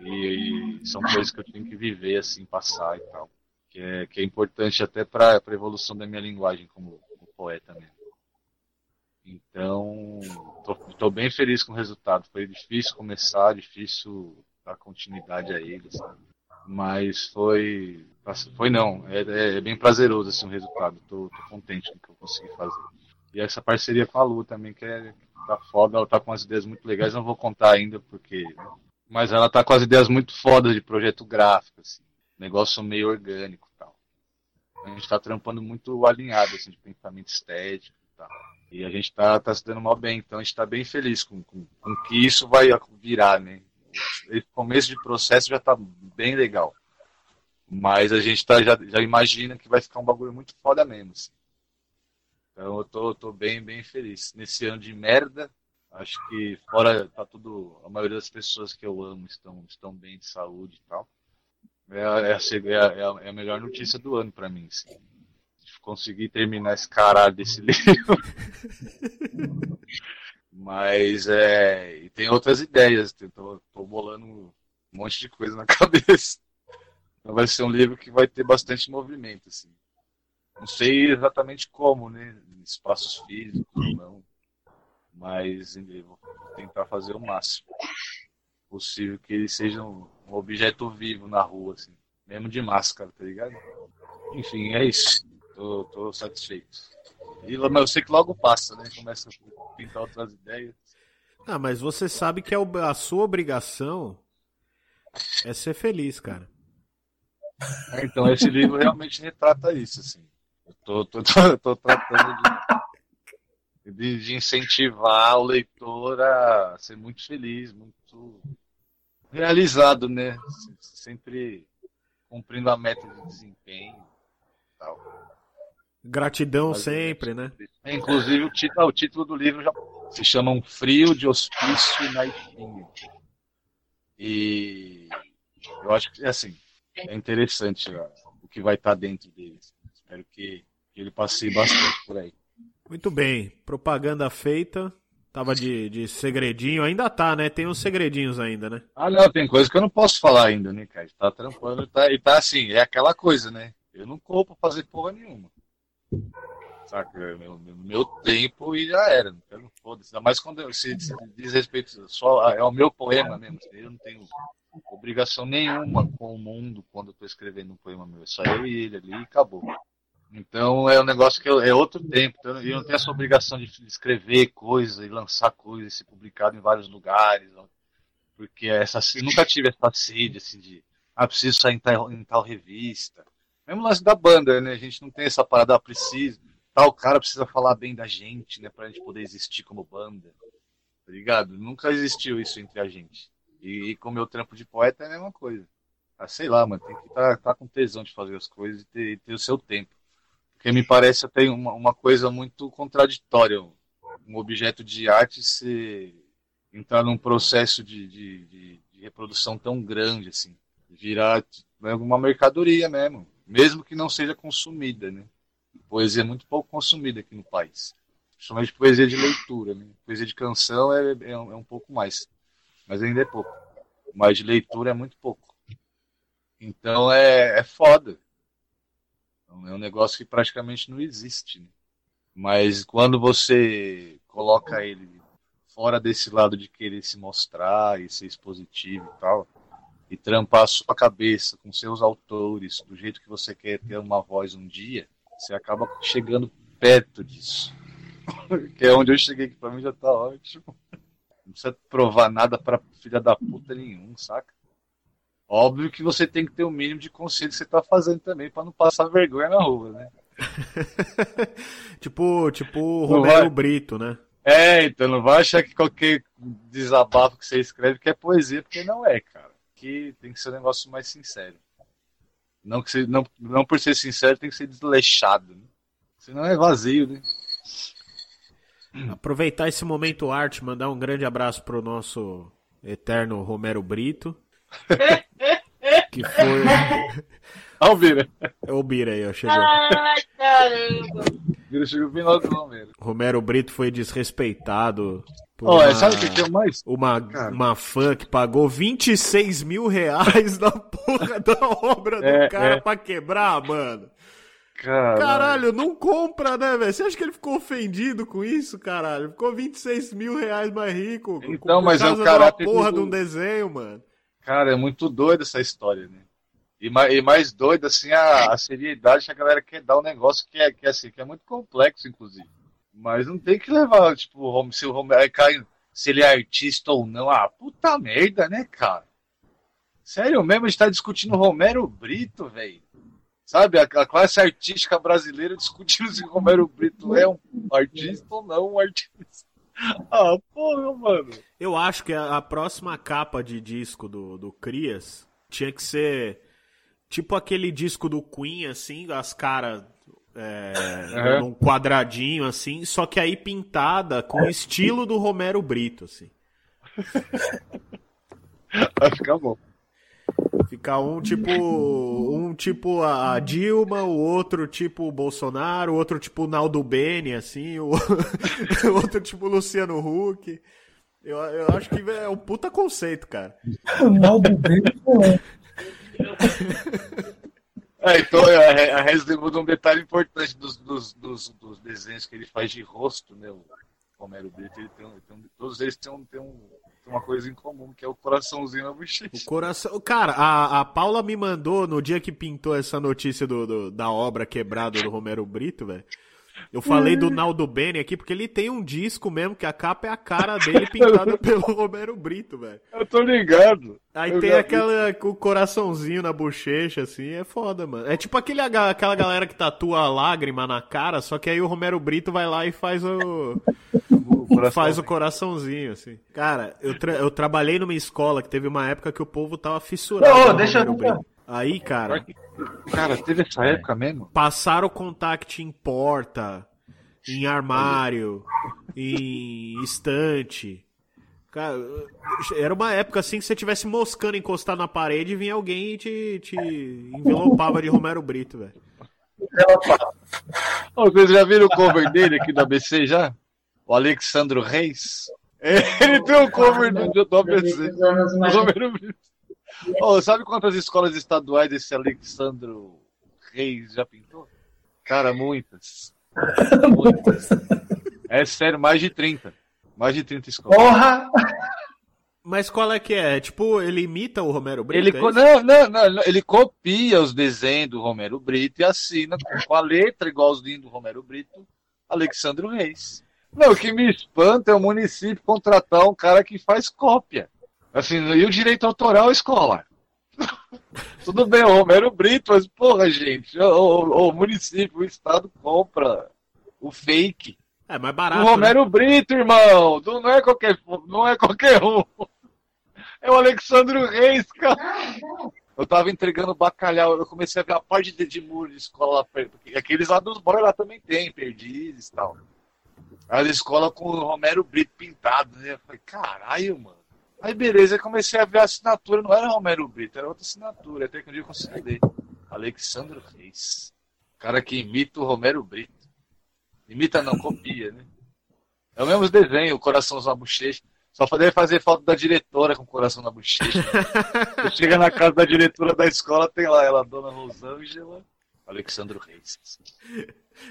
E, e são coisas que eu tenho que viver, assim, passar e tal. Que é, que é importante até para a evolução da minha linguagem como, como poeta mesmo. Então, tô bem feliz com o resultado. Foi difícil começar, difícil dar continuidade a ele, sabe? Mas foi. Foi não. É, é- é bem prazeroso assim, o resultado. Tô, tô contente com o que eu consegui fazer. E essa parceria com a Lu também, que é, tá foda. Ela tá com umas ideias muito legais. Não vou contar ainda, porque. Mas ela tá com as ideias muito fodas de projeto gráfico, assim. Negócio meio orgânico e tal. A gente tá trampando muito alinhado, assim, de pensamento estético e tal. E a gente tá, tá se dando mal bem. Então a gente tá bem feliz com, com, com que isso vai virar, né? Esse começo de processo já tá bem legal. Mas a gente tá, já, já imagina que vai ficar um bagulho muito foda mesmo. assim. Então eu tô, tô bem, bem feliz. Nesse ano de merda, acho que fora tá tudo. A maioria das pessoas que eu amo estão, estão bem de saúde e tal. É, a- é, é, é a- é a melhor notícia do ano pra mim. Assim. Conseguir terminar esse caralho desse livro. Mas é. E tem outras ideias. Tô, tô bolando um monte de coisa na cabeça. Então vai ser um livro que vai ter bastante movimento, assim. Não sei exatamente como, né? Espaços físicos ou não. Mas vou tentar fazer o máximo possível que ele seja um, um objeto vivo na rua, assim. Mesmo de máscara, tá ligado? Enfim, é isso. Tô, tô satisfeito. E, mas eu sei que logo passa, né? Começa a pintar outras ideias. Ah, mas você sabe que ob- a sua obrigação é ser feliz, cara. É, Então, esse livro realmente retrata isso, assim. Eu tô, tô, tô, tô tratando de, de, de incentivar o leitor a ser muito feliz, muito realizado, né? Sempre cumprindo a meta de desempenho tal. Gratidão Fazer sempre, né? É, Inclusive, o título, o título do livro já se chama Um Frio de Hospício na Espinha. E eu acho que, assim, é interessante ó, o que vai estar dentro dele. Espero que, que ele passeie bastante por aí. Muito bem. Propaganda feita. Tava de, de segredinho. Ainda tá, né? Tem uns segredinhos ainda, né? Ah, não, tem coisa que eu não posso falar ainda, né, cara? Tá trampando e tá, e tá assim, é aquela coisa, né? Eu não corro pra fazer porra nenhuma. Saca? É Meu, meu, meu tempo e já era. Eu não foda-se. Ainda mais quando eu- se, se diz respeito só. É o meu poema mesmo. Eu não tenho obrigação nenhuma com o mundo quando eu tô escrevendo um poema meu. É só eu e ele ali e acabou. Então é um negócio que é outro tempo. Então, eu não tenho essa obrigação de escrever coisa e lançar coisa e ser publicado em vários lugares. Porque essa, eu nunca tive essa sede assim, de ah, preciso sair em tal, em tal revista. Mesmo lance da banda, né? A gente não tem essa parada, ah, precisa. Tal cara precisa falar bem da gente, né? Pra gente poder existir como banda. Tá ligado? Nunca existiu isso entre a gente. E, e com o meu trampo de poeta é a mesma coisa. Ah, sei lá, mano, tem que estar tá, tá com tesão de fazer as coisas e ter, ter o seu tempo. Porque me parece até uma, uma coisa muito contraditória. Um objeto de arte se entrar num processo de, de, de, de reprodução tão grande, assim. Virar né, uma mercadoria mesmo. Mesmo que não seja consumida, né? Poesia é muito pouco consumida aqui no país. Principalmente poesia de leitura, né? Poesia de canção é, é, é um pouco mais. Mas ainda é pouco. Mas leitura é muito pouco. Então é, é foda. Então, é um negócio que praticamente não existe. Né? Mas quando você coloca ele fora desse lado de querer se mostrar e ser expositivo e tal, e trampar a sua cabeça com seus autores do jeito que você quer ter uma voz um dia, você acaba chegando perto disso. que é onde eu cheguei, que pra mim já tá ótimo. Não precisa provar nada pra filha da puta nenhum, saca? Óbvio que você tem que ter o mínimo de consciência que você tá fazendo também pra não passar vergonha na rua, né? tipo, tipo o Romero vai. Brito, né? É, então não vai achar que qualquer desabafo que você escreve que é poesia, porque não é, cara. Que tem que ser um negócio mais sincero. Não, que você, não, não por ser sincero tem que ser desleixado, né? Senão é vazio, né? Aproveitar esse momento arte, mandar um grande abraço pro nosso eterno Romero Brito. que foi. Ó, o Vira. É o Bira aí, ó, chegou. Ai, caramba. Vira chegou bem lá do Romero. Romero Brito foi desrespeitado por Ó, uma, sabe o que que é mais? uma, Cara. uma fã que pagou 26 mil reais na porra da obra do É, cara é. pra quebrar, mano. Caralho. Caralho, não compra, né, velho? Você acha que ele ficou ofendido com isso, caralho? Ficou 26 mil reais mais rico. Então, mas é o caráter porra do- de um desenho, mano. Cara, é muito doido essa história, né? E mais, e mais doido, assim, a, a seriedade que a galera quer dar um negócio que é, que é, assim, que é muito complexo, inclusive. Mas não tem que levar, tipo, se o Romero cai, se ele é artista ou não. Ah, puta merda, né, cara? Sério mesmo, a gente tá discutindo Romero Brito, velho. Sabe, a, a classe artística brasileira discutindo se o Romero Brito é um artista ou não um artista. Ah, porra, mano. Eu acho que a, a próxima capa de disco do, do Crias tinha que ser tipo aquele disco do Queen, assim, as caras é, Aham. num quadradinho, assim, só que aí pintada com o estilo do Romero Brito, assim. Vai ficar bom. Ficar um tipo. Um tipo a Dilma, o outro tipo o Bolsonaro, o outro tipo o Naldo Bene, assim, o o outro tipo o Luciano Huck. Eu, eu acho que é um puta conceito, cara. O Naldo Brito, é. É, então a, a Resli muda um detalhe importante dos, dos, dos, dos desenhos que ele faz de rosto, né? O Romero Brito, ele tem, um- tem todos eles têm, um, têm, um, têm uma coisa em comum, que é o coraçãozinho na bochecha. O coração. Cara, a, a Paula me mandou no dia que pintou essa notícia do, do- da obra quebrada do Romero Brito, velho. Eu falei do Naldo Bene aqui porque ele tem um disco mesmo que a capa é a cara dele pintada pelo Romero Brito, velho. Eu tô ligado. Aí Eu tem vi. aquela o coraçãozinho na bochecha, assim, é foda, mano. É tipo aquele, aquela galera que tatua a lágrima na cara, só que aí o Romero Brito vai lá e faz o. faz o coraçãozinho, assim. Cara, eu, tra- eu trabalhei numa escola que teve uma época que o povo tava fissurado. Ô, deixa eu-. Aí, cara, Cara, teve essa época mesmo? passaram o contact em porta, em armário, em estante. Cara, era uma época assim que se você tivesse moscando encostado na parede, vinha alguém e te, te envelopava de Romero Brito, velho. Vocês já viram o cover dele aqui da ABC já? O Alexandro Reis? Ele tem um cover do, do ABC. Dos anos mais- O Romero Brito. Ô, sabe quantas escolas estaduais esse Alexandro Reis já pintou? Cara, muitas. Muitas. É sério, mais de 30. Mais de 30 escolas. Porra! Mas qual é que é? Tipo, ele imita o Romero Brito? Ele, é não, não, não, ele copia os desenhos do Romero Brito e assina com- com a letra igualzinho do Romero Brito, Alexandre Reis. Não, o que me espanta é o município contratar um cara que faz cópia. Assim, e o direito autoral, escola. Tudo bem, o Romero Brito, mas porra, gente, o, o- o município, o estado compra o fake. É mais barato. né? Romero Brito, irmão. Não, é qualquer, não é qualquer um. É o Alexandre Reis, cara. Eu tava entregando bacalhau, eu comecei a ver a parte de, de muro de escola lá perto. Porque aqueles lá dos boys lá também tem, perdizes e tal. As escolas com o Romero Brito pintado, né? Eu falei, caralho, mano. Aí beleza, eu comecei a ver a assinatura, não era Romero Brito, era outra assinatura. Até que um dia eu consegui ler. Alexandre Reis. Cara que imita o Romero Brito. Imita não, copia, né? É o mesmo desenho, o coraçãozinho na bochecha. Só deve fazer falta da diretora com o coração na bochecha. Chega na casa da diretora da escola, tem lá ela, Dona Rosângela, Alexandre Reis.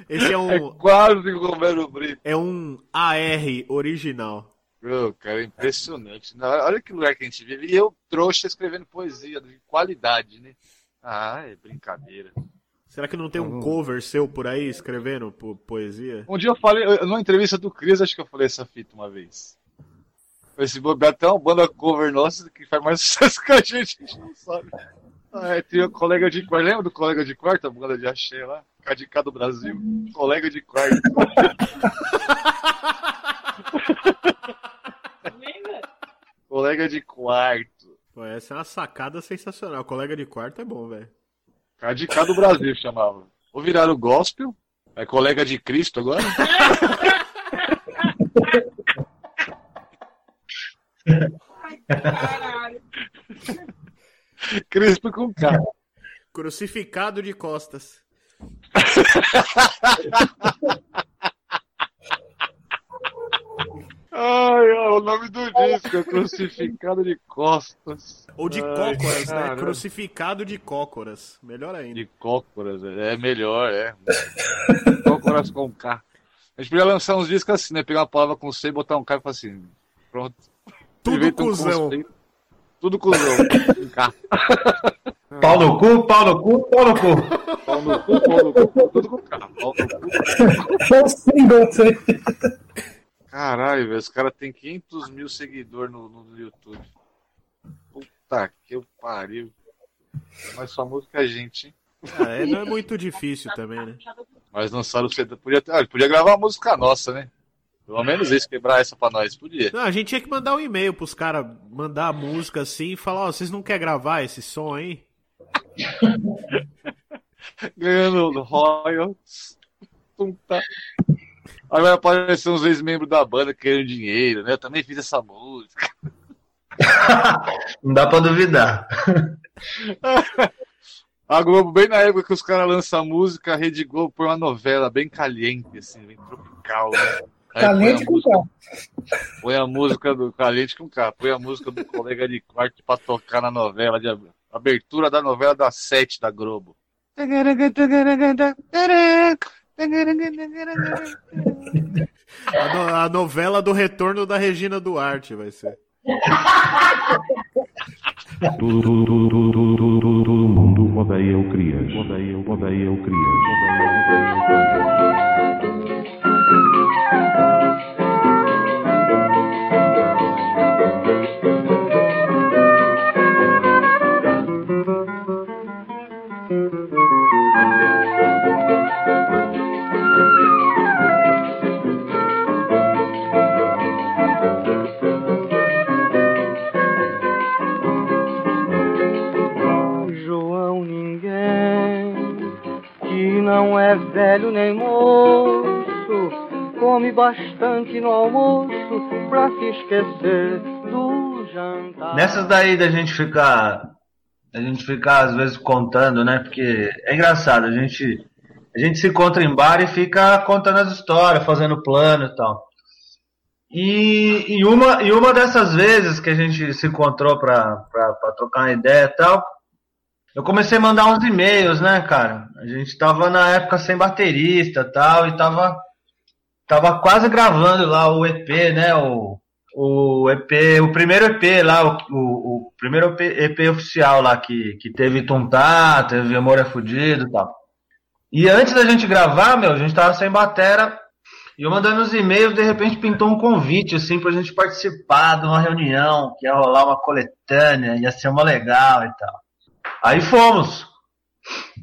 Esse é É um, quase o Romero Brito. é um AR original. Meu, cara, é impressionante. Na- Olha que lugar que a gente vive. E eu, trouxa, escrevendo poesia de qualidade, né? Ah, é brincadeira. Será que não tem um cover seu por aí escrevendo po- poesia? Um dia eu falei, eu- numa entrevista do Cris, acho que eu falei essa fita uma vez. Esse bobear até uma banda cover nossa que faz mais sucesso que a gente, a gente não sabe. Ah, é, tinha um colega de quarto, lembra do colega de quarto, a banda de axé lá? KDK do Brasil. Colega de quarto. colega de quarto. Pô, essa é uma sacada sensacional. Colega de quarto é bom, velho. KDK do Brasil chamava. Ou viraram gospel. É colega de Cristo agora? Caralho. Cristo com K. Crucificado de costas. Ai, ó, o nome do disco é Crucificado de Costas. Ou de Ai, cócoras, né? caramba. Crucificado de cócoras. Melhor ainda. De cócoras, é melhor, é. cócoras com K. A gente podia lançar uns discos assim, né? Pegar uma palavra com C, botar um K e falar assim. Pronto. Tudo Inventa um cuzão. conceito. Tudo cuzão. Pau no cu, pau no cu, pau no cu. Pau no cu, pau no cu, tudo com K. Pau no cu. Só. Caralho, velho, os caras têm 500 mil seguidores no, no YouTube. Puta que eu pariu. Mas sua música é gente, hein? Ah, é, não é muito difícil também, né? Mas lançaram o CD. Podia, ter- ah, podia gravar uma música nossa, né? Pelo menos isso, quebrar essa pra nós. Podia. Não, a gente tinha que mandar um e-mail pros caras mandar a música assim e falar, ó, vocês não querem gravar esse som aí? Ganhando royalties. Puta. Aí vai aparecer uns ex-membros da banda querendo dinheiro, né? Eu também fiz essa música. Não dá pra duvidar. A Globo, bem na época que os caras lançam a música, a Rede Globo põe uma novela bem caliente, assim, bem tropical. Né? A com música, K. põe a música do Caliente com K, põe a música do colega de quarto pra tocar na novela, de ab- abertura da novela das sete da Globo. A, no- a novela do retorno da Regina Duarte vai ser. Tudo, tudo, tudo, tudo, tudo, tudo, tudo, todo mundo odeia o Crias. Odeia, odeia o Crias. Odeia, não é velho nem moço, come bastante no almoço pra se esquecer do jantar. Nessas daí da gente ficar. A gente ficar às vezes contando, né? Porque é engraçado, a gente. A gente se encontra em bar e fica contando as histórias, fazendo plano e tal. E, e, uma, e uma dessas vezes que a gente se encontrou pra trocar uma ideia e tal, eu comecei a mandar uns e-mails, né, cara? A gente tava na época sem baterista tal, e tava, tava quase gravando lá o EP, né? O, o EP, o primeiro EP lá, o, o, o primeiro EP, EP oficial lá que, que teve Tuntá, teve Amor é Fudido e tal. E antes da gente gravar, meu, a gente tava sem batera e eu mandando os e-mails, de repente pintou um convite, assim, pra gente participar de uma reunião, que ia rolar uma coletânea, ia ser uma legal e tal. Aí fomos.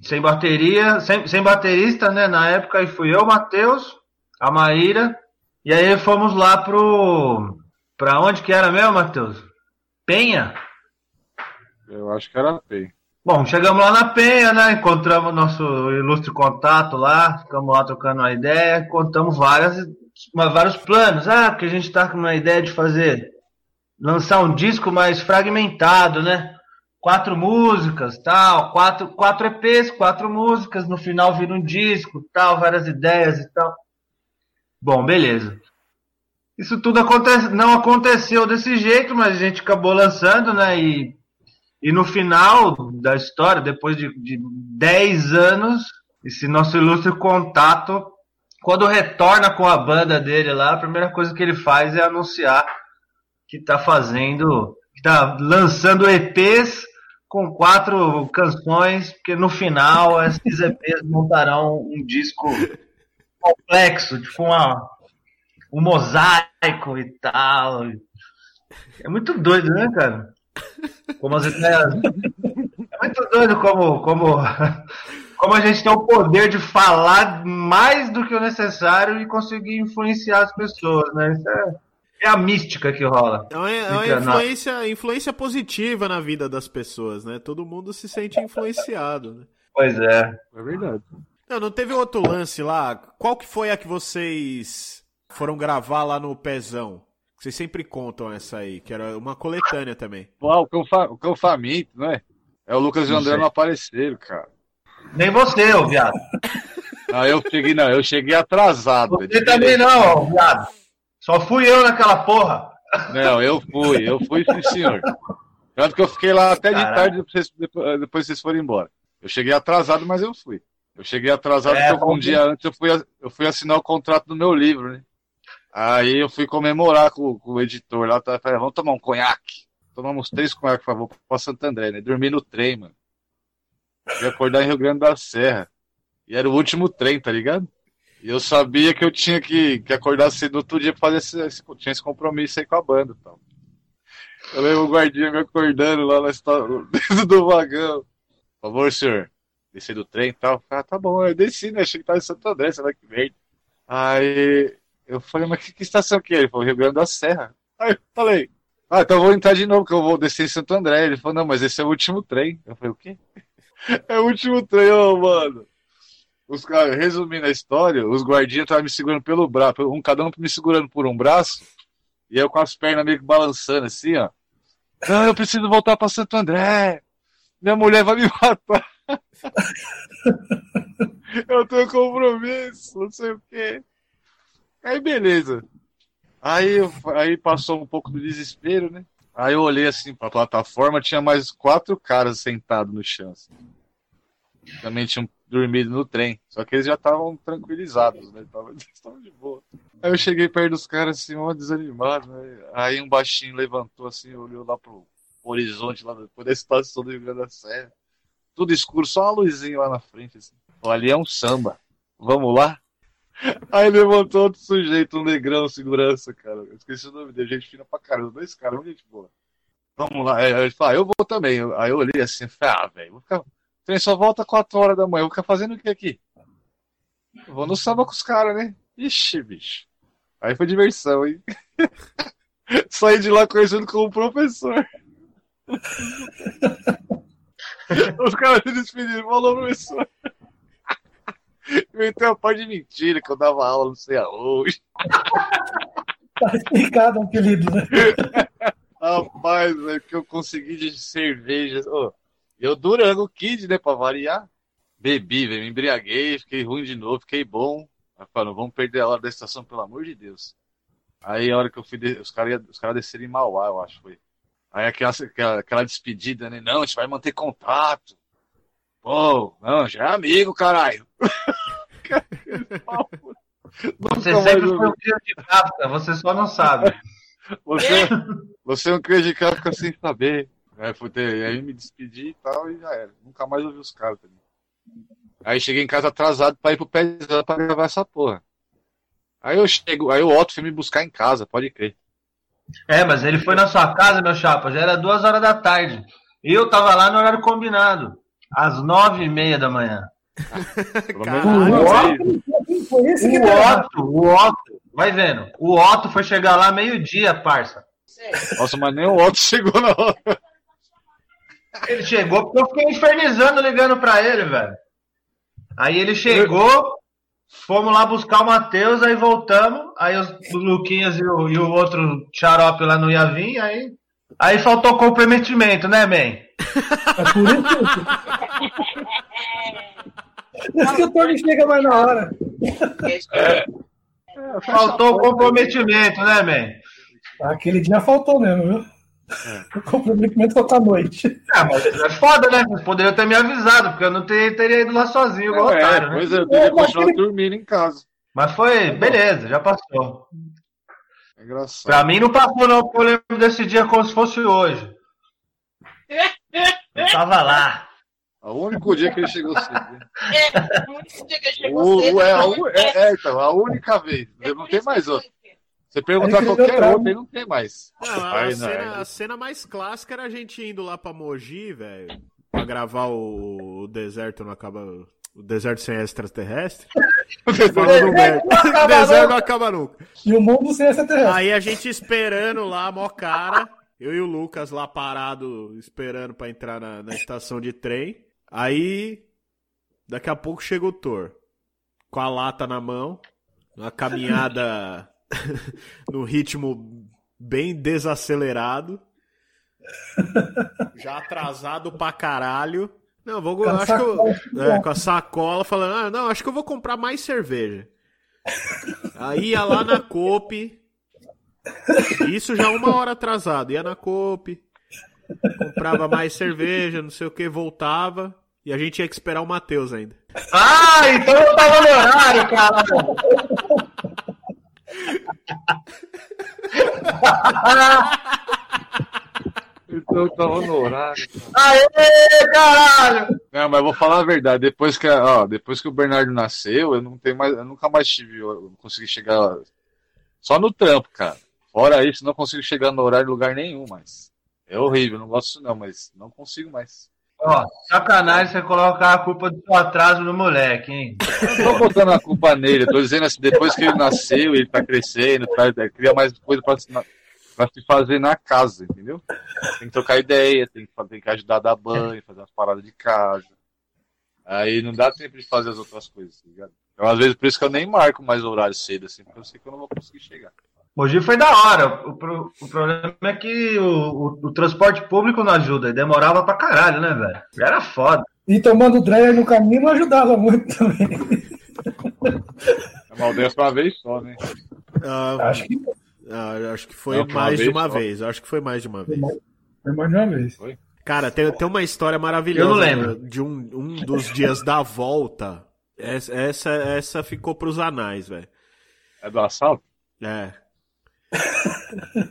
Sem bateria, sem, sem baterista, né? Na época aí fui eu, Matheus, a Maíra, e aí fomos lá pro. Pra onde que era mesmo, Matheus? Penha? Eu acho que era Pei. Bom, chegamos lá na Penha, né? Encontramos nosso ilustre contato lá, ficamos lá trocando uma ideia, contamos várias, vários planos. Ah, porque a gente tá com uma ideia de fazer, lançar um disco mais fragmentado, né? Quatro músicas, tal, quatro, quatro EPs, quatro músicas, no final vira um disco, tal, várias ideias e tal. Bom, beleza. Isso tudo acontece, não aconteceu desse jeito, mas a gente acabou lançando, né? E e no final da história, depois de, de 10 anos, esse nosso ilustre contato, quando retorna com a banda dele lá, a primeira coisa que ele faz é anunciar que está fazendo, que está lançando EPs com quatro canções, porque no final esses EPs montarão um disco complexo, tipo uma, um mosaico e tal. É muito doido, né, cara? Como as ideias. É muito doido como, como, como a gente tem o poder de falar mais do que o necessário e conseguir influenciar as pessoas, né? Isso é, é a mística que rola. É uma, é uma influência, influência positiva na vida das pessoas, né? Todo mundo se sente influenciado, né? Pois é. É verdade. Não, não teve outro lance lá? Qual que foi a que vocês foram gravar lá no Pezão? Vocês sempre contam essa aí, que era uma coletânea também. Pô, o cão, fa... o cão faminto, não é? O Lucas e o André não apareceram, cara. Nem você, ô viado. Não, eu cheguei, não, eu cheguei atrasado. Você também não, ô viado. Só fui eu naquela porra. Não, eu fui, eu fui sim, senhor. Tanto que eu fiquei lá até de Caraca. tarde depois, depois, depois vocês foram embora. Eu cheguei atrasado, mas eu fui. Eu cheguei atrasado É, porque um dia antes eu fui, eu fui assinar o contrato do meu livro, né? Aí eu fui comemorar com, com o editor lá, tá, falei, vamos tomar um conhaque. Tomamos três conhaques, por favor, pra Santo André, né? Dormi no trem, mano. Ia acordar em Rio Grande da Serra. E era o último trem, tá ligado? Eu sabia que eu tinha que, que acordar cedo outro dia pra fazer esse, esse- tinha esse compromisso aí com a banda e tal. Eu lembro o guardinha me acordando lá na dentro do vagão. Por favor, senhor, descer do trem e tal. Ah, tá bom, eu desci, né? Achei que tava em Santo André, sei lá que merda. Aí eu falei, mas que, que estação que é? Ele falou, Rio Grande da Serra. Aí eu falei, ah, então eu vou entrar de novo, que eu vou descer em Santo André. Ele falou, não, mas esse é o último trem. Eu falei, o quê? É o último trem, ô, mano. Os caras, resumindo a história, os guardinhas estavam me segurando pelo braço, um cada um me segurando por um braço, e eu com as pernas meio que balançando assim, ó. Não, eu preciso voltar pra Santo André. Minha mulher vai me matar. eu tenho compromisso, não sei o quê. Aí beleza. Aí, aí passou um pouco do desespero, né? Aí eu olhei assim pra plataforma, tinha mais quatro caras sentados no chão. assim. Também tinham dormido no trem. Só que eles já estavam tranquilizados, né? Estavam de boa. Aí eu cheguei perto dos caras assim, mó desanimado, né? Aí um baixinho levantou assim, olhou lá pro horizonte, lá depois da estação do Rio Grande da Serra. Tudo escuro, só uma luzinha lá na frente, assim. Pô, ali é um samba. Vamos lá? Aí levantou outro sujeito, um negrão, segurança, cara. Eu esqueci o nome dele, gente fina pra caramba. Dois caras, gente boa. Vamos lá. Aí ele falou, ah, eu vou também. Aí eu olhei assim, falei, ah, velho, vou ficar. O trem só volta 4 horas da manhã, eu vou ficar fazendo o que aqui? Vou no samba com os caras, né? Ixi, bicho. Aí foi diversão, hein? Saí de lá conhecendo como professor. Os caras se despediram, falou, professor. Inventei uma parte de mentira que eu dava aula, não sei aonde. Tá explicado o apelido, né? Rapaz, é que eu consegui de cerveja. Ô, eu Durango Kid, né, pra variar. Bebi, velho, me embriaguei, fiquei ruim de novo, fiquei bom. Aí falou, não vamos perder a hora da estação, pelo amor de Deus. Aí a hora que eu fui, de- os caras os cara desceram em Mauá, eu acho, foi. Aí aquela, aquela, aquela despedida, né? Não, a gente vai manter contato. Pô, não, já é amigo, caralho. Você Nunca sempre foi um filho de Kafka, você só não sabe. Você, você não queria de casa, fica sem saber. Aí, fui ter, aí me despedi e tal, e já era. Nunca mais ouvi os caras também. Aí cheguei em casa atrasado pra ir pro pé de pra gravar essa porra. Aí eu chego, aí o Otto foi me buscar em casa, pode crer. É, mas ele foi na sua casa, meu chapa, já era duas horas da tarde. E eu tava lá no horário combinado, às nove e meia da manhã. Caralho. O Foi. Otto, o Otto, vai vendo, o Otto foi chegar lá meio-dia, parça. Nossa, mas nem o Otto chegou na hora. Ele chegou porque eu fiquei infernizando ligando pra ele, velho. Aí ele chegou, fomos lá buscar o Matheus, aí voltamos, aí os, o Luquinhas e o, e o outro xarope lá não ia vir, aí, aí faltou comprometimento, né, man? É por isso. Por isso que o Tony chega mais na hora. Faltou comprometimento, né, man? Aquele dia faltou mesmo, viu? O comprometimento falta à noite. Ah, mas é foda, né? Vocês poderiam ter me avisado, porque eu não ter- teria ido lá sozinho, igual É, otário, né? pois é, eu teria continuado dormindo em casa. Mas foi, beleza, já passou. É engraçado. Pra mim não passou, não, porque eu lembro desse dia como se fosse hoje. Eu tava lá. É O único dia que ele chegou cedo. né? É, o único dia que eu chego O, cedo, o- é, é, é, então, a única vez. É Não tem mais outra. Você perguntar Ele qualquer outro, aí não tem mais. Não, a, Aí, não, cena, é. a cena mais clássica era a gente indo lá pra Mogi, velho, pra gravar o, o deserto não acaba. O deserto sem extraterrestre. O deserto não acaba nunca. E o mundo sem extraterrestre. Aí a gente esperando lá, mó cara. Eu e o Lucas lá parado, esperando pra entrar na, na estação de trem. Aí, daqui a pouco chega o Thor. Com a lata na mão. Uma caminhada no ritmo bem desacelerado. Já atrasado pra caralho. Não, vou, Com a acho que eu, sacola. é, com a sacola falando, ah, não, acho que eu vou comprar mais cerveja. Aí ia lá na Cope. Isso já uma hora atrasado. Ia na Cope. Comprava mais cerveja, não sei o que, voltava. E a gente tinha que esperar o Matheus ainda. Ah, então eu tava no horário, caralho. Então eu tava no horário. Aê, caralho! Não, mas eu vou falar a verdade. Depois que, ó, depois que o Bernardo nasceu, eu não tenho mais, eu nunca mais tive, eu não consegui chegar só no trampo, cara. Fora isso, não consigo chegar no horário em lugar nenhum mais. É horrível, não gosto disso não, mas não consigo mais. Ó, sacanagem você colocar a culpa do atraso no moleque, hein? Não tô botando a culpa nele, tô dizendo assim, depois que ele nasceu, ele tá crescendo, tá, cria mais coisa pra, se- pra se fazer na casa, entendeu? Tem que trocar ideia, tem que, tem que ajudar a dar banho, fazer umas paradas de casa. Aí não dá tempo de fazer as outras coisas, tá ligado? Então, às vezes, por isso que eu nem marco mais horário cedo, assim, porque eu sei que eu não vou conseguir chegar. Mogi foi da hora. O, pro- o problema é que o, o- o transporte público não ajuda. Ele demorava pra caralho, né, velho? Era foda. E tomando dreyer no caminho não ajudava muito também. É maldoso uma vez só, né? Ah, Acho que ah, acho que foi Não, foi uma mais de uma só. vez. Acho que foi mais de uma vez. foi mais de uma vez. Cara, tem, tem uma história maravilhosa Eu não lembro. de um, um dos dias da volta. Essa, essa, essa ficou pros anais, velho. É do assalto? É.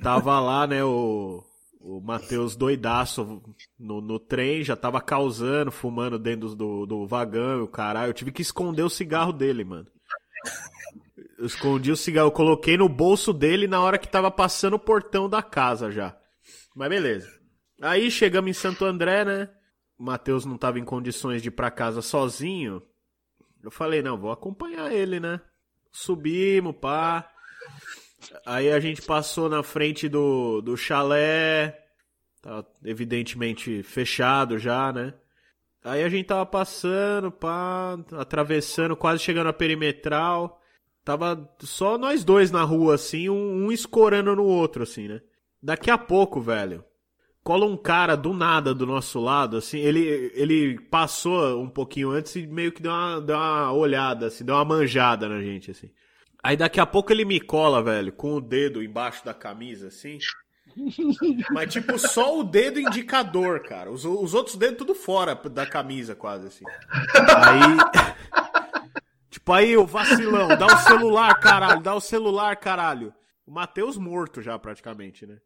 Tava lá, né, o, o Matheus doidaço no, no trem, já tava causando, fumando dentro do, do vagão, o caralho. Eu tive que esconder o cigarro dele, mano. Eu escondi o cigarro, eu coloquei no bolso dele na hora que tava passando o portão da casa já. Mas beleza. Aí chegamos em Santo André, né? O Matheus não tava em condições de ir pra casa sozinho. Eu falei, não, vou acompanhar ele, né? Subimos, pá. Aí a gente passou na frente do, do chalé. Tava evidentemente fechado já, né? Aí a gente tava passando, pá, atravessando, quase chegando à perimetral. Tava só nós dois na rua, assim, um, um escorando no outro, assim, né? Daqui a pouco, velho, cola um cara do nada do nosso lado, assim, ele, ele passou um pouquinho antes e meio que deu uma, deu uma olhada, assim, deu uma manjada na gente, assim. Aí daqui a pouco ele me cola, velho, com o dedo embaixo da camisa, assim. Mas tipo, só o dedo indicador, cara. Os, os outros dedos tudo fora da camisa, quase, assim. Aí. tipo, aí o vacilão, dá o celular, caralho, dá o celular, caralho. O Matheus morto já, praticamente, né?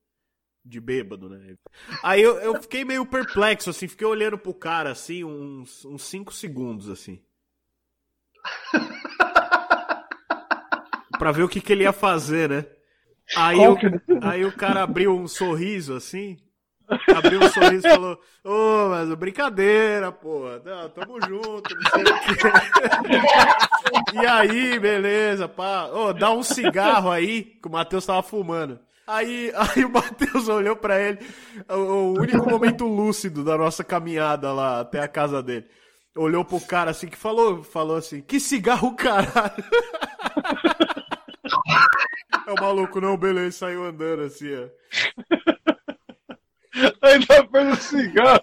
De bêbado, né? Aí eu, eu fiquei meio perplexo, assim, fiquei olhando pro cara, assim, uns 5 uns cinco segundos, assim. Pra ver o que, que ele ia fazer, né? Aí, o, que- aí o cara abriu um sorriso, assim. Abriu um sorriso e falou: Ô, mas brincadeira, porra. Não, tamo junto, não sei o quê. E aí, beleza, pá. Ô, dá um cigarro aí, que o Matheus tava fumando. Aí, aí o Matheus olhou pra ele, o, o único momento lúcido da nossa caminhada lá até a casa dele. Olhou pro cara assim que falou, falou assim: Que cigarro, caralho. É o maluco, não, beleza, saiu andando assim, ó. Ainda fez um cigarro.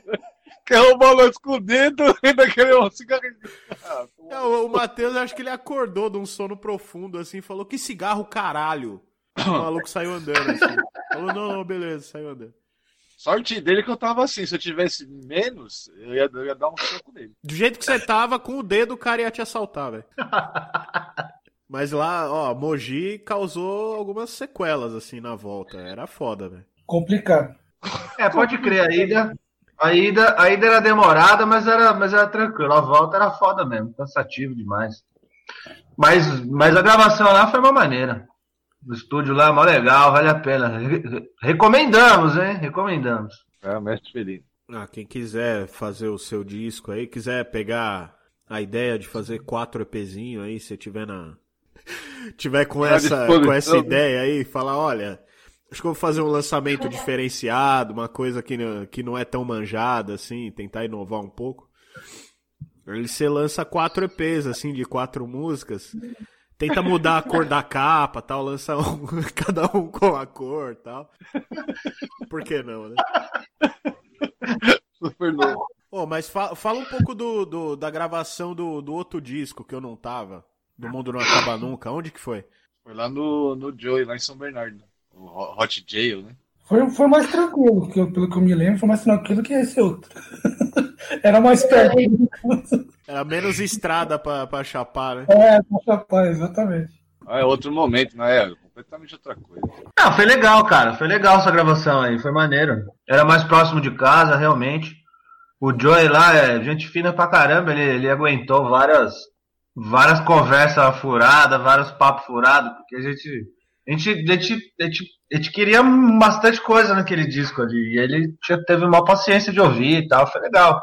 Quer roubar nós com o dedo, ainda querer um cigarro. Ah, É, o, o Matheus, acho que ele acordou de um sono profundo, assim, falou, que cigarro, caralho. O maluco saiu andando, assim. Falou, não, não, beleza, saiu andando. Sorte dele que eu tava assim. Se eu tivesse menos, eu ia, eu ia dar um soco nele. Do jeito que você tava, com o dedo o cara ia te assaltar, velho. Mas lá, ó, Mogi causou algumas sequelas, assim, na volta. Era foda, velho. Complicado. É, pode crer, a ida, a ida, a ida era demorada, mas era, mas era tranquilo. A volta era foda mesmo, cansativo demais. Mas, mas a gravação lá foi uma maneira. O estúdio lá é mó legal, vale a pena. Re- Recomendamos, hein? Recomendamos. É, mestre feliz. Ah, quem quiser fazer o seu disco aí, quiser pegar a ideia de fazer quatro EPzinho aí, se tiver na. Tiver com À essa, com essa ideia aí, falar, olha, acho que eu vou fazer um lançamento diferenciado, uma coisa que não, que não é tão manjada, assim, tentar inovar um pouco. Aí você lança quatro EPs, assim, de quatro músicas. Tenta mudar a cor da capa, tal, lança um, cada um com a cor, tal. Por que não, né? Super novo. Ô, mas fa- fala um pouco do, do- da gravação do, do outro disco que eu não tava. Do Mundo Não Acaba Nunca. Onde que foi? Foi lá no, no Joey, lá em São Bernardo. O Ho- Hot Jail, né? Foi, foi mais tranquilo, que eu- pelo que eu me lembro, foi mais tranquilo que esse outro. Era mais perto. Era menos estrada pra, pra chapar, né? É, pra chapar, exatamente. Ah, é outro momento, não é? Completamente outra coisa. Ah, foi legal, cara. Foi legal essa gravação aí, foi maneiro. Era mais próximo de casa, realmente. O Joey lá é gente fina pra caramba, ele, ele aguentou várias, várias conversas furadas, vários papos furados, porque a gente, a gente, a gente, a gente, a gente queria bastante coisa naquele disco ali. E ele tinha, teve uma paciência de ouvir e tal, foi legal.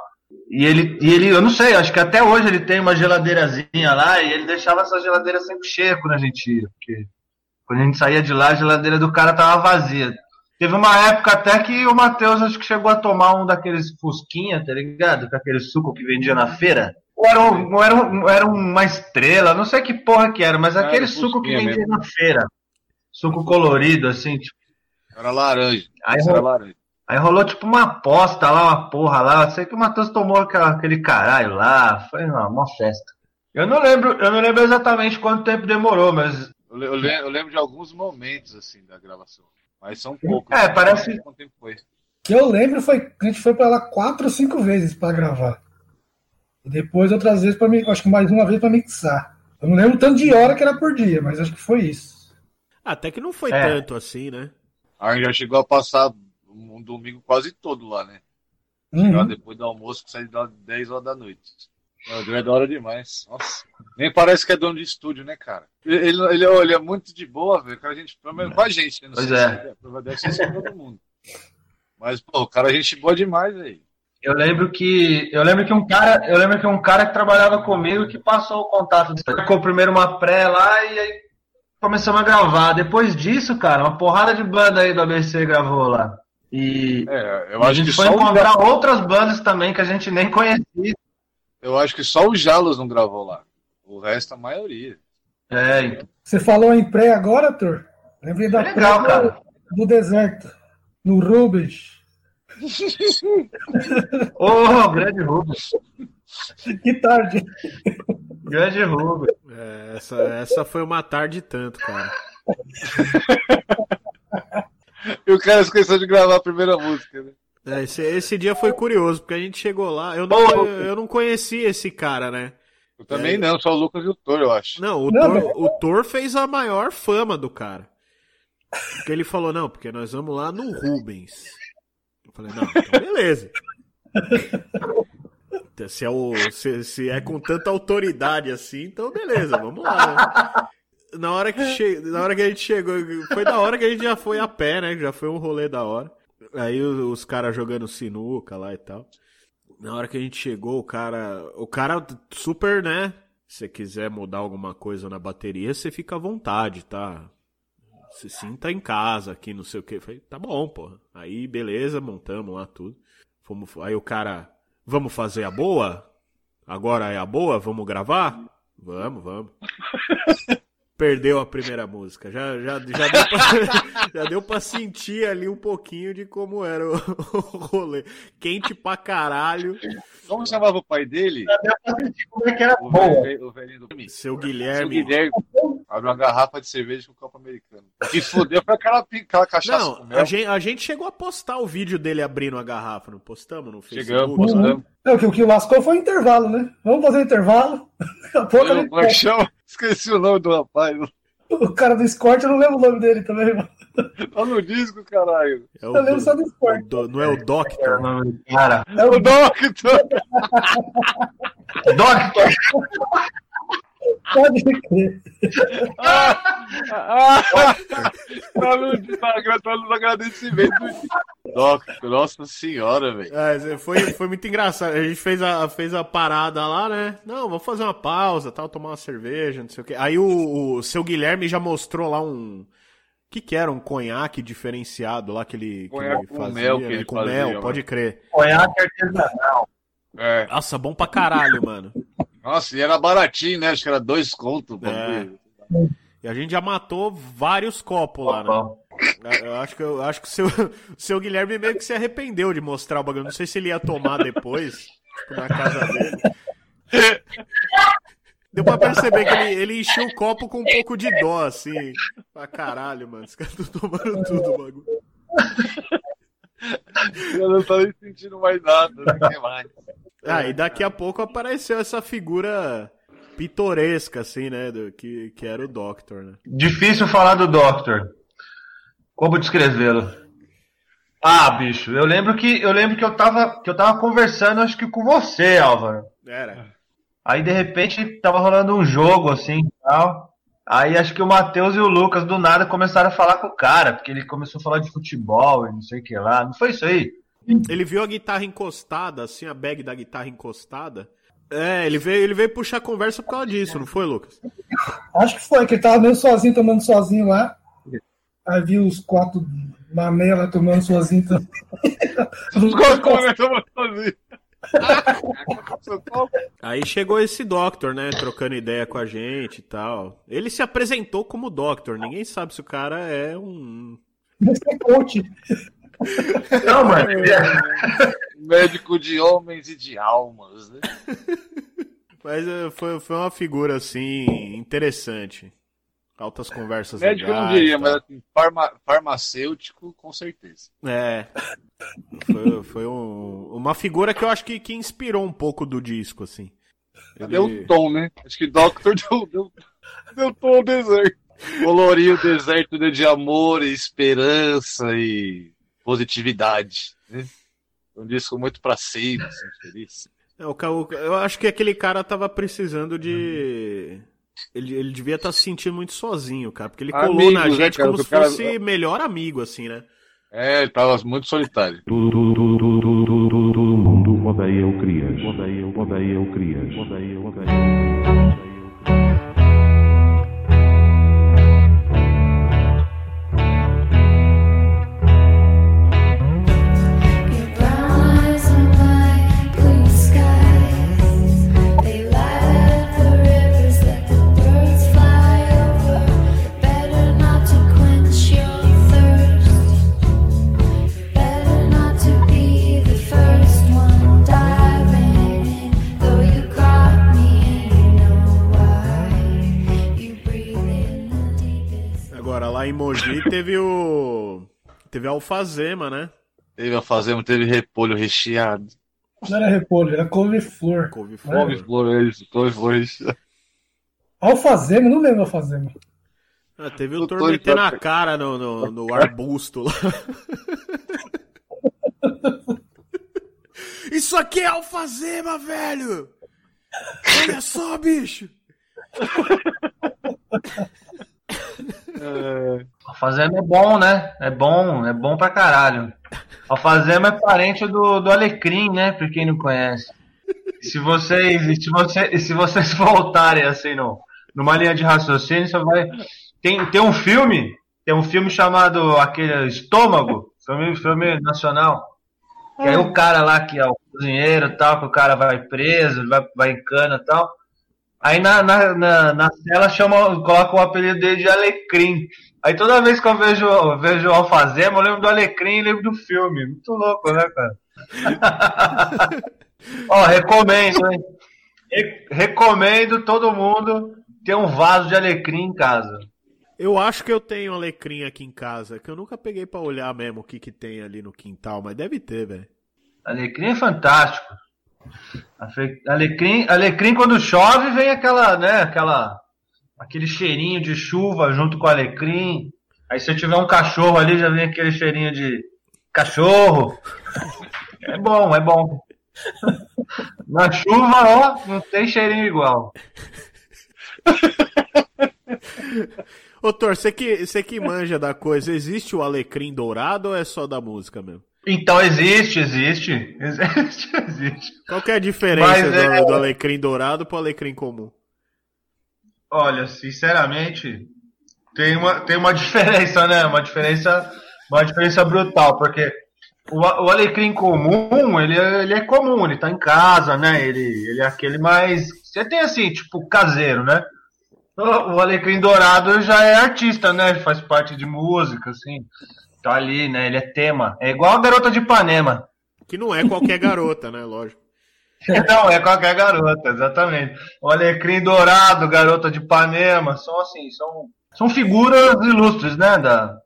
E ele, e ele, eu não sei, acho que até hoje ele tem uma geladeirazinha lá e ele deixava essa geladeira sempre cheia quando a gente ia, porque quando a gente saía de lá, a geladeira do cara tava vazia. Teve uma época até que o Matheus acho que chegou a tomar um daqueles fusquinha, tá ligado? Com aquele suco que vendia na feira. Ou era, um, ou era, um- era uma estrela, não sei que porra que era, mas Era aquele suco que vendia mesmo. na feira. Suco colorido, assim, tipo. Era laranja. Aí era rolou, laranja. aí rolou tipo uma aposta lá, uma porra lá. Eu sei que o Matheus tomou aquela- aquele caralho lá. Foi uma, uma festa. Eu não lembro, eu não lembro exatamente quanto tempo demorou, mas Eu, le- eu le- eu lembro de alguns momentos, assim, da gravação. Mas são poucos. É, né? parece- Quanto tempo foi? O que eu lembro foi que a gente foi pra lá quatro ou cinco vezes pra gravar. E depois outras vezes para mim, acho que mais uma vez pra mixar. Eu não lembro tanto de hora que era por dia, mas acho que foi isso. Até que não foi É. tanto assim, né? A gente já chegou a passar um domingo quase todo lá, né? Uhum. Chegava depois do almoço, que saía das 10 horas da noite. Meu é da hora demais. Nossa. Nem parece que é dono de estúdio, né, cara? Ele, ele, ele, é muito de boa, velho. Cara, a gente, pelo menos com a gente, né? Não Pois sei é. se é. Deve ser assim com todo mundo. Mas, pô, o cara é gente boa demais, velho. Eu lembro que eu lembro que um cara, eu lembro que um cara que trabalhava comigo que passou o contato, ficou primeiro uma pré lá e aí começamos a gravar. Depois disso, cara, uma porrada de banda aí do ABC gravou lá. E É, eu a acho gente que foi só o encontrar outras bandas também que a gente nem conhecia. Eu acho que só o Jalos não gravou lá. O resto, a maioria. É, então. Você falou em pré agora, Arthur? Lembrei da É legal, pré cara. do, do deserto, no Rubens. Ô, grande Rubens. Que tarde. Grande Rubens. É, essa, essa foi uma tarde tanto, cara. E o cara esqueceu de gravar a primeira música, né? É, esse, esse dia foi curioso, porque a gente chegou lá. Eu não, Pô. eu não conhecia esse cara, né? Eu também É. não, só o Lucas e o Thor, eu acho. Não, o, Não, Thor, mas- o Thor fez a maior fama do cara. Porque ele falou, não, porque nós vamos lá no Rubens. Falei, não, então beleza. Se é, o, se, se é com tanta autoridade assim, então beleza, vamos lá. Né? Na hora, que che... Na hora que a gente chegou, foi da hora que a gente já foi a pé, né? Já foi um rolê da hora. Aí os, os caras jogando sinuca lá e tal. Na hora que a gente chegou, o cara. O cara super, né? Se você quiser mudar alguma coisa na bateria, você fica à vontade, tá? Se sinta em casa aqui, não sei o que. Falei, tá bom, pô. Aí, beleza, montamos lá tudo. Fomos, aí o cara, vamos fazer a boa? Agora é a boa? Vamos gravar? Vamos, vamos. Perdeu a primeira música. Já, já, já, deu pra, já deu pra sentir ali um pouquinho de como era o, o rolê. Quente pra caralho. Como chamava o pai dele? Como é que era O, boa? velho, o velhinho do Seu Seu Guilherme. Guilherme abriu uma garrafa de cerveja com o copo americano. Que fodeu foi aquela, aquela cachaça com Não, mel. a gente, a gente chegou a postar o vídeo dele abrindo a garrafa, não postamos no Facebook? Chegamos, postamos. É, o que, o que lascou foi o intervalo, né? Vamos fazer intervalo. Daqui a pouco é? Esqueci o nome do rapaz. o cara do Escort, eu não lembro o nome dele também, mano. Tá no disco, caralho. É Eu lembro do- só do Escort. do- não é o Doctor? Cara, É o O Doctor! Doctor! Pode crer. Ah, tá tá nos agradecimentos. Doctor, nossa senhora, velho. É, foi, foi muito engraçado. A gente fez a, fez a parada lá, né? Não, vamos fazer uma pausa, tal, tomar uma cerveja, não sei o quê. Aí o, o seu Guilherme já mostrou lá um. O que, que era? Um conhaque diferenciado lá que ele, que ele com fazia, mel que né? ele com fazia, mel, né? pode crer. Conhaque artesanal. É. Nossa, bom pra caralho, mano. Nossa, e era baratinho, né? Acho que era dois contos. bagulho. E a gente já matou vários copos lá, né? Bom, Eu acho que, eu acho que o seu, o seu Guilherme meio que se arrependeu de mostrar o bagulho. Não sei se ele ia tomar depois, tipo, na casa dele. Deu pra perceber que ele, ele encheu o copo com um pouco de dó, assim. Pra caralho, mano. Os caras estão tomando tudo o bagulho. Eu não tô nem sentindo mais nada. Não tem mais. Ah, e daqui a pouco apareceu essa figura pitoresca, assim, né? Do, que, que era o Doctor, né? Difícil falar do Doctor. Como descrevê-lo? Ah, bicho, eu lembro que eu lembro que eu tava que eu tava conversando acho que com você, Álvaro. Era. Aí de repente tava rolando um jogo assim, e tal. Aí acho que o Matheus e o Lucas do nada começaram a falar com o cara, porque ele começou a falar de futebol e não sei o que lá. Não foi isso aí? Ele viu a guitarra encostada, assim, a bag da guitarra encostada. É, ele veio, ele veio puxar a conversa por causa disso, não foi, Lucas? Acho que foi, que ele tava meio sozinho, tomando sozinho lá. Aí viu os quatro mané lá tomando sozinho também. Os caras começam a fazer. Aí chegou esse Doctor, né, trocando ideia com a gente e tal. Ele se apresentou como Doctor, ninguém sabe se o cara é um... Esse é coach. Não, mano. Médico de homens e de almas, né? Mas é, foi, foi uma figura, assim, interessante. Altas conversas Médico eu não legais, diria, mas assim, farma- farmacêutico, com certeza. É. Foi, foi um- uma figura que eu acho que, que inspirou um pouco do disco, assim. Ele- Deu um tom, né? Acho que Doctor deu, deu, deu tom ao deserto. Coloriu o deserto de amor e esperança e positividade. Né? Um disco muito pra cima, assim, feliz. É, o ca- o- eu acho que aquele cara tava precisando de. Ele, ele devia estar se sentindo muito sozinho, cara. Porque ele colou Amigos, na né, gente cara? como se cara- fosse melhor amigo, assim, né? É, ele tava muito solitário. Todo mundo odeia o Crias. Odeia, odeia o Crias. Odeia, odeia. Agora, lá em Mogi teve o. Teve a Alfazema, né? Teve a fazenda, teve repolho recheado. Não era repolho, era couve-flor. Couve-flor. Couve-flor, é isso, couve-flor recheado. Alfazema, não lembro alfazema. Ah, teve o Thor metendo tá- a cara no, no, no arbusto lá. Isso aqui é alfazema, velho! Olha só, bicho! É, Alfazema é bom, né? É bom, é bom pra caralho. Alfazema é parente do, do Alecrim, né? Pra quem não conhece. Se vocês, se você, se vocês voltarem assim no, numa linha de raciocínio, você vai. Tem, tem um filme, tem um filme chamado aquele Estômago, filme, filme nacional. Que aí o cara lá que é o cozinheiro e tal, que o cara vai preso, vai, vai em cana e tal. Aí na, na, na, na cela chama, coloca o apelido dele de Alecrim. Aí toda vez que eu vejo, eu vejo o Alfazema, eu lembro do Alecrim e lembro do filme. Muito louco, né, cara? Ó, recomendo, hein? Re- recomendo todo mundo ter um vaso de alecrim em casa. Eu acho que eu tenho alecrim aqui em casa, que eu nunca peguei pra olhar mesmo o que que tem ali no quintal, mas deve ter, velho. Alecrim é fantástico. Alecrim, alecrim quando chove vem aquela, né, aquela aquele cheirinho de chuva junto com o alecrim. Aí se tiver um cachorro ali já vem aquele cheirinho de cachorro. É bom, é bom. Na chuva, ó, não tem cheirinho igual. Ô, Thor, você que, você que manja da coisa, existe o alecrim dourado ou é só da música mesmo? Então existe, existe, existe, existe. Qual que é a diferença Mas do, é- do alecrim dourado pro alecrim comum? Olha, sinceramente, tem uma, tem uma diferença, né? Uma diferença, uma diferença brutal, porque o, o alecrim comum, ele é, ele é comum, ele tá em casa, né? Ele, ele é aquele mais. Você tem assim, tipo, caseiro, né? O, o alecrim dourado já é artista, né? Faz parte de música, assim. Tá ali, né? Ele é tema. É igual a garota de Ipanema. Que não é qualquer garota, né? Lógico. Não, é qualquer garota, exatamente. O Alecrim Dourado, Garota de Ipanema, são assim, são, são figuras ilustres, né, da,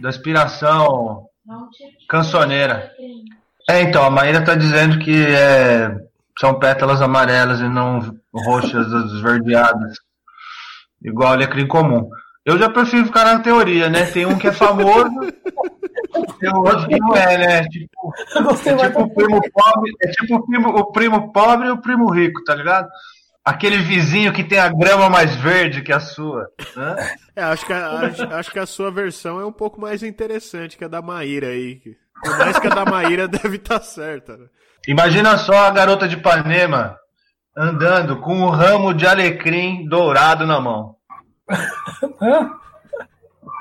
da inspiração cancioneira. É, então, a Maíra tá dizendo que é, são pétalas amarelas e não roxas esverdeadas, igual Alecrim comum. Eu já prefiro ficar na teoria, né? Tem um que é famoso, tem o outro que não é, né? Tipo, é tipo o primo pobre, é tipo o primo, o primo pobre e o primo rico, tá ligado? Aquele vizinho que tem a grama mais verde que a sua. Né? É, acho que, a, acho, acho que a sua versão é um pouco mais interessante que a da Maíra aí. Por mais que a da Maíra deve estar certa, né? Imagina só a garota de Ipanema andando com um ramo de alecrim dourado na mão. Hã?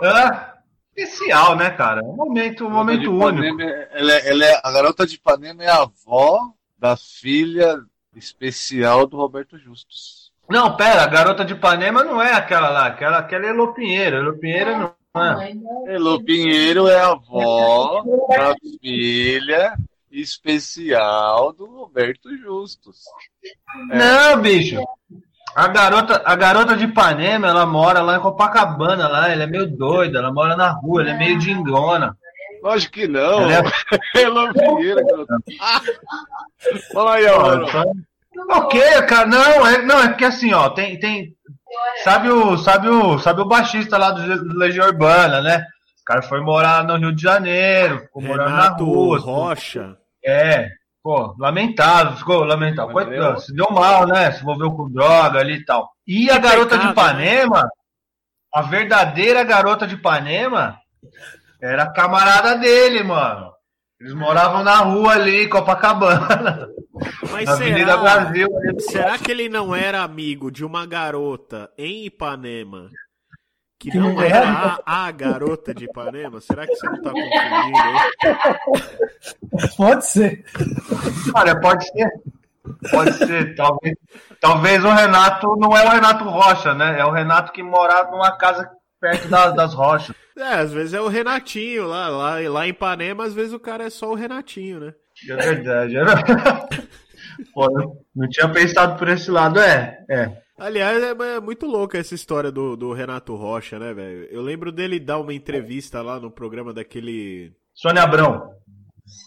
Hã? Especial, né, cara? Um momento, um momento único. Ipanema, ela é- ela é- a garota de Ipanema é a avó da filha especial do Roberto Justus. Não, pera, a garota de Ipanema não é aquela lá, aquela, aquela é Elô Pinheiro. Elô Pinheiro não é. Elô Pinheiro é a avó da filha especial do Roberto Justus. É. Não, bicho. A garota, a garota de Ipanema, ela mora lá em Copacabana, lá, ela é meio doida, ela mora na rua, ela é meio dingona. Lógico que não. Ela Elô Pinheiro, garota. Fala aí, Aurora. Ok, cara, não, é, não, é porque assim, ó, tem, tem, sabe o, sabe o, sabe o baixista lá do do Legião Urbana, né? O cara foi morar no Rio de Janeiro, ficou morando na Renato rua. Rocha. É, pô, lamentável, ficou lamentável. Coitado, Se deu mal, né? Se envolveu com droga ali e tal. E a garota de né? Ipanema, a verdadeira garota de Ipanema, era a camarada dele, mano. Eles moravam na rua ali, Copacabana, Mas na Avenida será, Brasil. ali. será que ele não era amigo de uma garota em Ipanema que não era? a, a garota de Ipanema? Será que você não tá confundindo? Pode ser. Olha, pode ser. Pode ser. Talvez, talvez o Renato não é o Renato Rocha, né? É o Renato que morava numa casa perto da- das rochas. É, às vezes é o Renatinho lá, lá, lá em Ipanema, às vezes o cara é só o Renatinho, né? É verdade. É verdade. Pô, eu não tinha pensado por esse lado. É, é. Aliás, é, é muito louca essa história do, do Renato Rocha, né, velho? Eu lembro dele dar uma entrevista lá no programa daquele. Sônia Abrão.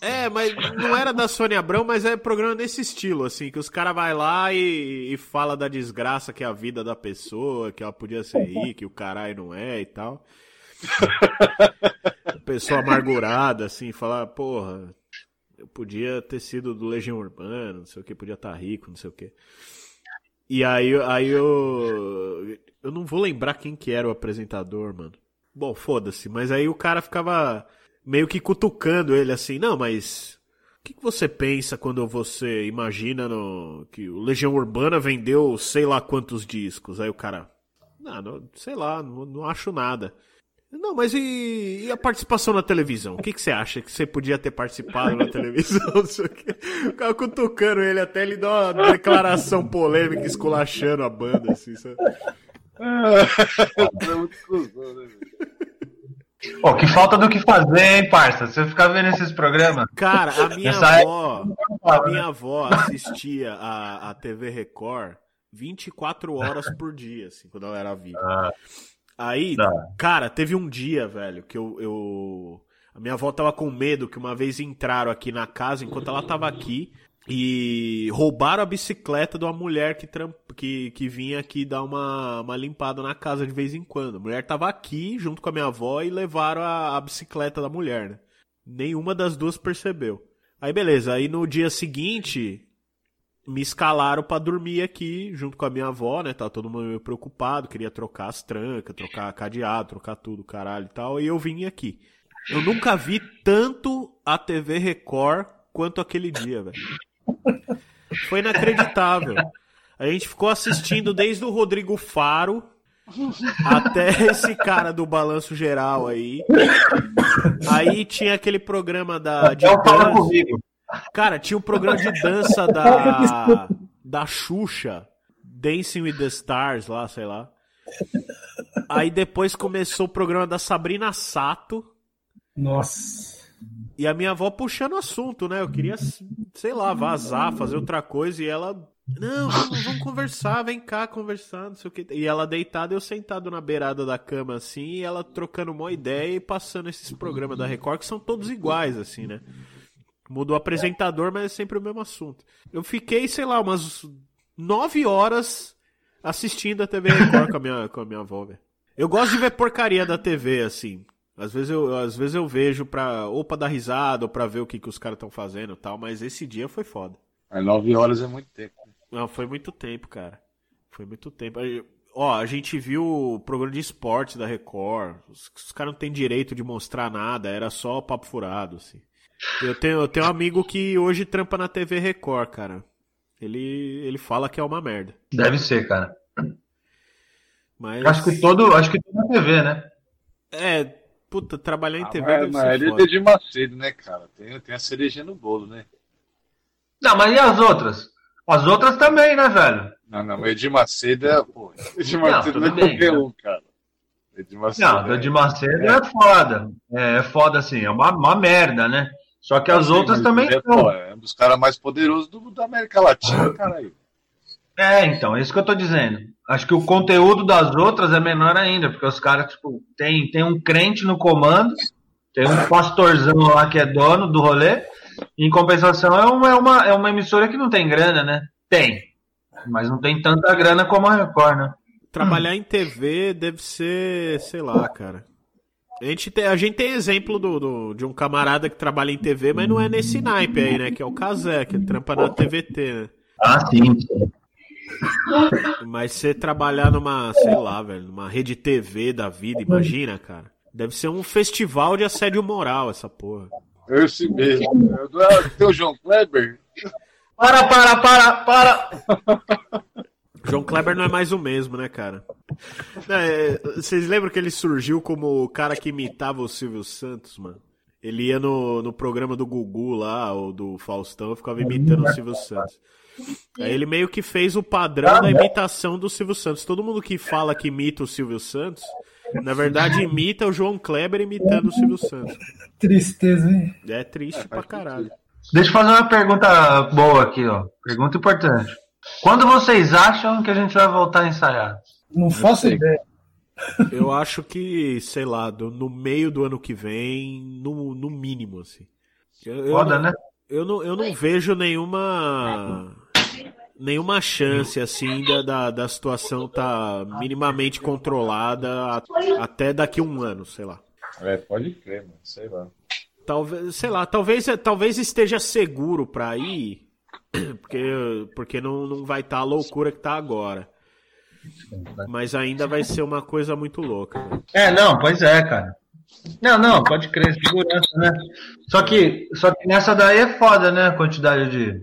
É, mas não era da Sônia Abrão, mas é programa desse estilo, assim, que os caras vai lá e, e fala da desgraça que é a vida da pessoa, que ela podia ser rica, que o caralho não é e tal. Pessoa amargurada, assim, falar, porra, eu podia ter sido do Legião Urbana, não sei o que, podia estar rico, não sei o que. E aí, aí eu. Eu não vou lembrar quem que era o apresentador, mano. Bom, foda-se, mas aí o cara ficava meio que cutucando ele assim, não, mas. O que, que você pensa quando você imagina no, que o Legião Urbana vendeu sei lá quantos discos? Aí o cara. Não, sei lá, não, não acho nada. Não, mas e, e a participação na televisão? O que, que você acha que você podia ter participado na televisão? O cara cutucando ele até ele dar uma declaração polêmica, esculachando a banda, assim, sabe? É muito cuzão, né? Pô, que falta do que fazer, hein, parça? Você ficar vendo esses programas. Cara, a minha Nessa avó, a minha avó assistia a, a TV Record 24 horas por dia, assim, quando ela era viva. Ah, Aí, Tá. cara, teve um dia, velho, que eu, eu. A minha avó tava com medo que uma vez entraram aqui na casa enquanto ela tava aqui e roubaram a bicicleta de uma mulher que, tramp... que, que vinha aqui dar uma, uma limpada na casa de vez em quando. A mulher tava aqui junto com a minha avó e levaram a, a bicicleta da mulher, né? Nenhuma das duas percebeu. Aí beleza, aí no dia seguinte me escalaram pra dormir aqui junto com a minha avó, né? Tava todo mundo meio preocupado, queria trocar as trancas, trocar cadeado, trocar tudo, caralho e tal. E eu vim aqui. Eu nunca vi tanto a TV Record quanto aquele dia, velho. Foi inacreditável. A gente ficou assistindo desde o Rodrigo Faro até esse cara do balanço geral aí. Aí tinha aquele programa da de Então fala dança. comigo. Cara, tinha um programa de dança da da Xuxa, Dancing with the Stars lá, sei lá. Aí depois começou o programa da Sabrina Sato. Nossa. E a minha avó puxando assunto, né? Eu queria, sei lá, vazar, fazer outra coisa. E ela, não, vamos, vamos conversar, vem cá conversar, não sei o que. E ela deitada, eu sentado na beirada da cama, assim, e ela trocando uma ideia e passando esses programas da Record, que são todos iguais, assim, né? Muda o apresentador, mas é sempre o mesmo assunto. Eu fiquei, sei lá, umas nove horas assistindo a TV Record com a minha, com a minha avó, velho. Eu gosto de ver porcaria da TV, assim. Às vezes eu, às vezes eu vejo pra, ou pra dar risada, ou pra ver o que, que os caras estão fazendo e tal, mas esse dia foi foda. Mas nove horas é muito tempo. Não, foi muito tempo, cara. Foi muito tempo. Ó, a gente viu o programa de esporte da Record. Os, os caras não têm direito de mostrar nada, era só papo furado, assim. Eu tenho, eu tenho um amigo que hoje trampa na TV Record, cara. Ele, ele fala que é uma merda. Deve ser, cara. Mas. Acho que todo, acho que toda TV, né? É, puta, trabalhar em Ah, TV mas, deve mas ser ele é foda. de Macedo, né, cara? Tem, tem a cerejinha no bolo, né? Não, mas e as outras? As outras também, né, velho? Não, não, mas Edir Macedo é. Pô, Edir Macedo tudo não, é bem, qualquer né? um, cara. Edir Macedo. Não, é- a de Macedo é, foda. É, é foda, assim, é uma, uma merda, né? Só que as outras também é, são. é um dos caras mais poderosos do, da América Latina, caralho. É, então, é isso que eu tô dizendo. Acho que o conteúdo das outras é menor ainda, porque os caras, tipo, tem, tem um crente no comando, tem um pastorzão lá que é dono do rolê, em compensação é uma, é uma, é uma emissora que não tem grana, né? Tem. Mas não tem tanta grana como a Record, né? Trabalhar em TV deve ser, sei lá, cara. A gente tem, a gente tem exemplo do, do- de um camarada que trabalha em TV, mas não é nesse naipe aí, né? Que é o Kazé, que trampa na TVT, né? Ah, sim. Mas você trabalhar numa, sei lá, velho, numa rede TV da vida, imagina, cara. Deve ser um festival de assédio moral, essa porra. Esse mesmo. É do- é, o João Kleber? Para, para, para, para! João Kleber não é mais o mesmo, né, cara? É, vocês lembram que ele surgiu como o cara que imitava o Silvio Santos, mano? Ele ia no, no programa do Gugu lá, ou do Faustão, e ficava imitando o Silvio Santos. Aí ele meio que fez o padrão da imitação do Silvio Santos. Todo mundo que fala que imita o Silvio Santos, na verdade imita o João Kleber imitando o Silvio Santos. Tristeza, hein? É triste pra caralho. Deixa eu fazer uma pergunta boa aqui, ó. Pergunta importante. Quando vocês acham que a gente vai voltar a ensaiar? Não faço sei. ideia. Eu acho que, sei lá, no meio do ano que vem, no, no mínimo, assim. Eu, eu Foda, não, né? eu não, eu não vejo nenhuma nenhuma chance assim da, da, da situação tá minimamente controlada a- até daqui a um ano, sei lá. É, pode crer, mano. Sei lá. Talvez, sei lá, talvez, talvez esteja seguro pra ir, porque, porque não, não vai estar a loucura que tá agora. Mas ainda vai ser uma coisa muito louca. né? É, não, pois é, cara. Não, não, pode crer, segurança, né? Só que, só que nessa daí é foda, né? A quantidade de,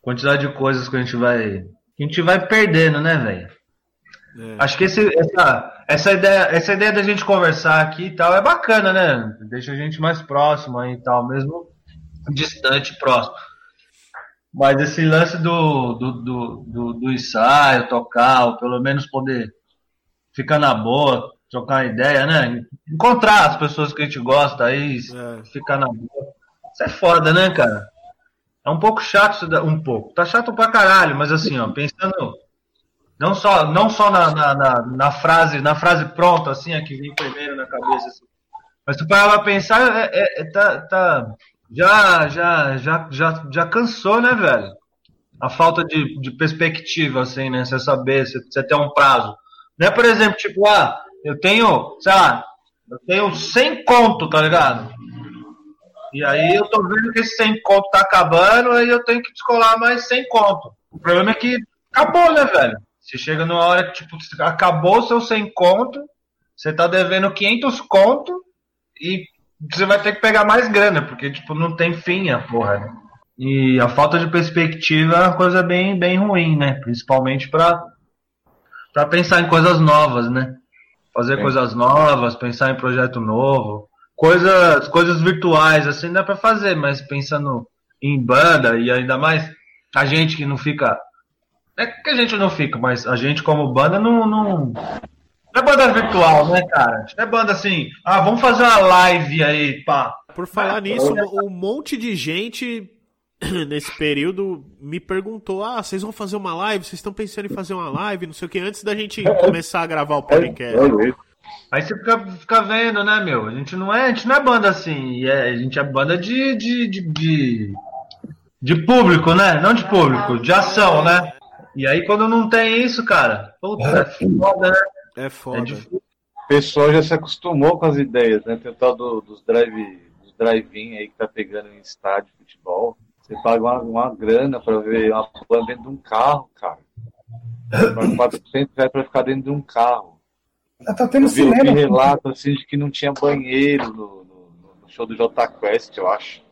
quantidade de coisas que a gente vai, que a gente vai perdendo, né, velho? É. Acho que esse, essa, essa, ideia, essa ideia da gente conversar aqui e tal é bacana, né? Deixa a gente mais próximo aí e tal, mesmo distante, próximo. Mas esse lance do, do, do, do, do ensaio, tocar, ou pelo menos poder ficar na boa, trocar uma ideia, né? Encontrar as pessoas que a gente gosta aí, É. ficar na boa. Isso é foda, né, cara? É um pouco chato isso da- um pouco. Tá chato pra caralho, mas assim, ó, pensando não só, não só na, na, na, na frase, na frase pronta, assim, a que vem primeiro na cabeça. assim. Mas tu parar pra pensar, é, é- é- tá, tá, já, já, já, já, já cansou, né, velho? A falta de, de perspectiva, assim, né? Você saber, você, ter um prazo. Não é, por exemplo, tipo, ah, eu tenho, sei lá, eu tenho 100 conto, tá ligado? E aí eu tô vendo que esse 100 conto tá acabando, aí eu tenho que descolar mais 100 conto. O problema é que acabou, né, velho? Você chega numa hora que, tipo, acabou o seu 100 conto, você tá devendo 500 conto e você vai ter que pegar mais grana, porque, tipo, não tem fim a porra, né? E a falta de perspectiva é uma coisa bem, bem ruim, né? Principalmente pra, pra pensar em coisas novas, né? Fazer Sim. coisas novas, pensar em projeto novo. Coisas, coisas virtuais, assim, dá pra fazer, mas pensando em banda e ainda mais a gente que não fica. É que a gente não fica, mas a gente como banda. Não, não é banda virtual, né, cara? Não é banda assim, ah, vamos fazer uma live aí, pá. Por falar nisso, um monte de gente nesse período me perguntou: ah, vocês vão fazer uma live? Vocês estão pensando em fazer uma live? Não sei o que, antes da gente começar a gravar o podcast. Aí você fica, fica vendo, né, meu? A gente não é, a gente não é banda assim, é- a gente é banda de, de, de, de, de público, né? Não de público, de ação, né? E aí quando não tem isso, cara, puta, é foda, né? É É foda. difícil. O pessoal já se acostumou com as ideias, né? Tem o tal do- dos drive, dos drive-in aí que tá pegando em estádio de futebol. Você paga uma, uma grana pra ver uma banda dentro de um carro, cara. Paga 400 reais pra ficar dentro de um carro. Já tá tendo Eu vi, eu vi cinema. relato assim de que não tinha banheiro no, no- no show do Jota Quest, eu acho.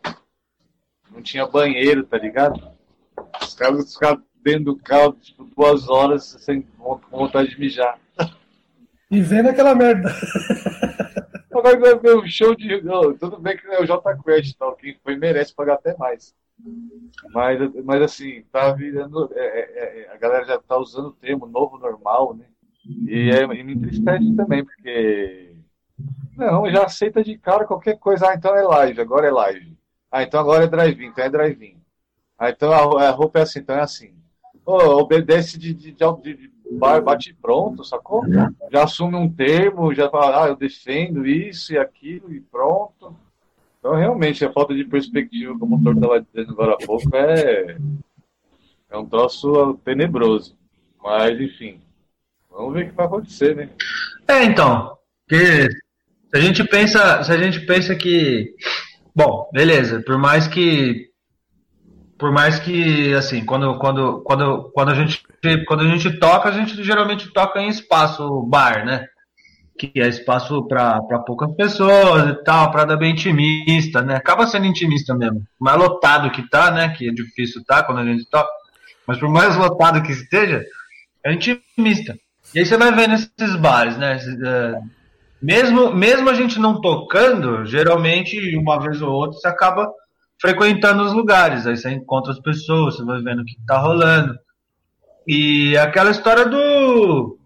Não tinha banheiro, tá ligado? Os caras ficaram dentro do carro, tipo, duas horas sem vontade de mijar. E vendo aquela merda. Vai ver um show de. não, tudo bem que é o Jota Quest, tal. Quem foi merece pagar até mais. Mas, mas assim, tá virando. é, é, é, a galera já tá usando o termo novo normal, né? E, é, e me entristece também, porque. Não, já aceita de cara qualquer coisa. Ah, então é live, agora é live. Ah, então agora é drive-in, então é drive-in. Ah, então a, a roupa é assim, então é assim. Ô, obedece de, de, de, de bate pronto, sacou? Já assume um termo, já fala, ah, eu defendo isso e aquilo e pronto. Então, realmente, a falta de perspectiva, como o doutor estava dizendo agora há pouco, é, é um troço tenebroso. Mas, enfim, vamos ver o que vai acontecer, né? É, então, porque se a gente pensa, se a gente pensa que, bom, beleza, por mais que, por mais que, assim, quando, quando, quando, quando a gente, quando a gente toca, a gente geralmente toca em espaço bar, né? Que é espaço para poucas pessoas e tal, para dar bem intimista, né? Acaba sendo intimista mesmo. Mais lotado que tá, né? Que é difícil tá quando a gente toca. Mas por mais lotado que esteja, é intimista. E aí você vai ver nesses bares, né? esses, é, mesmo, mesmo a gente não tocando, geralmente, uma vez ou outra, você acaba frequentando os lugares. Aí você encontra as pessoas, você vai vendo o que tá rolando. E é aquela história do,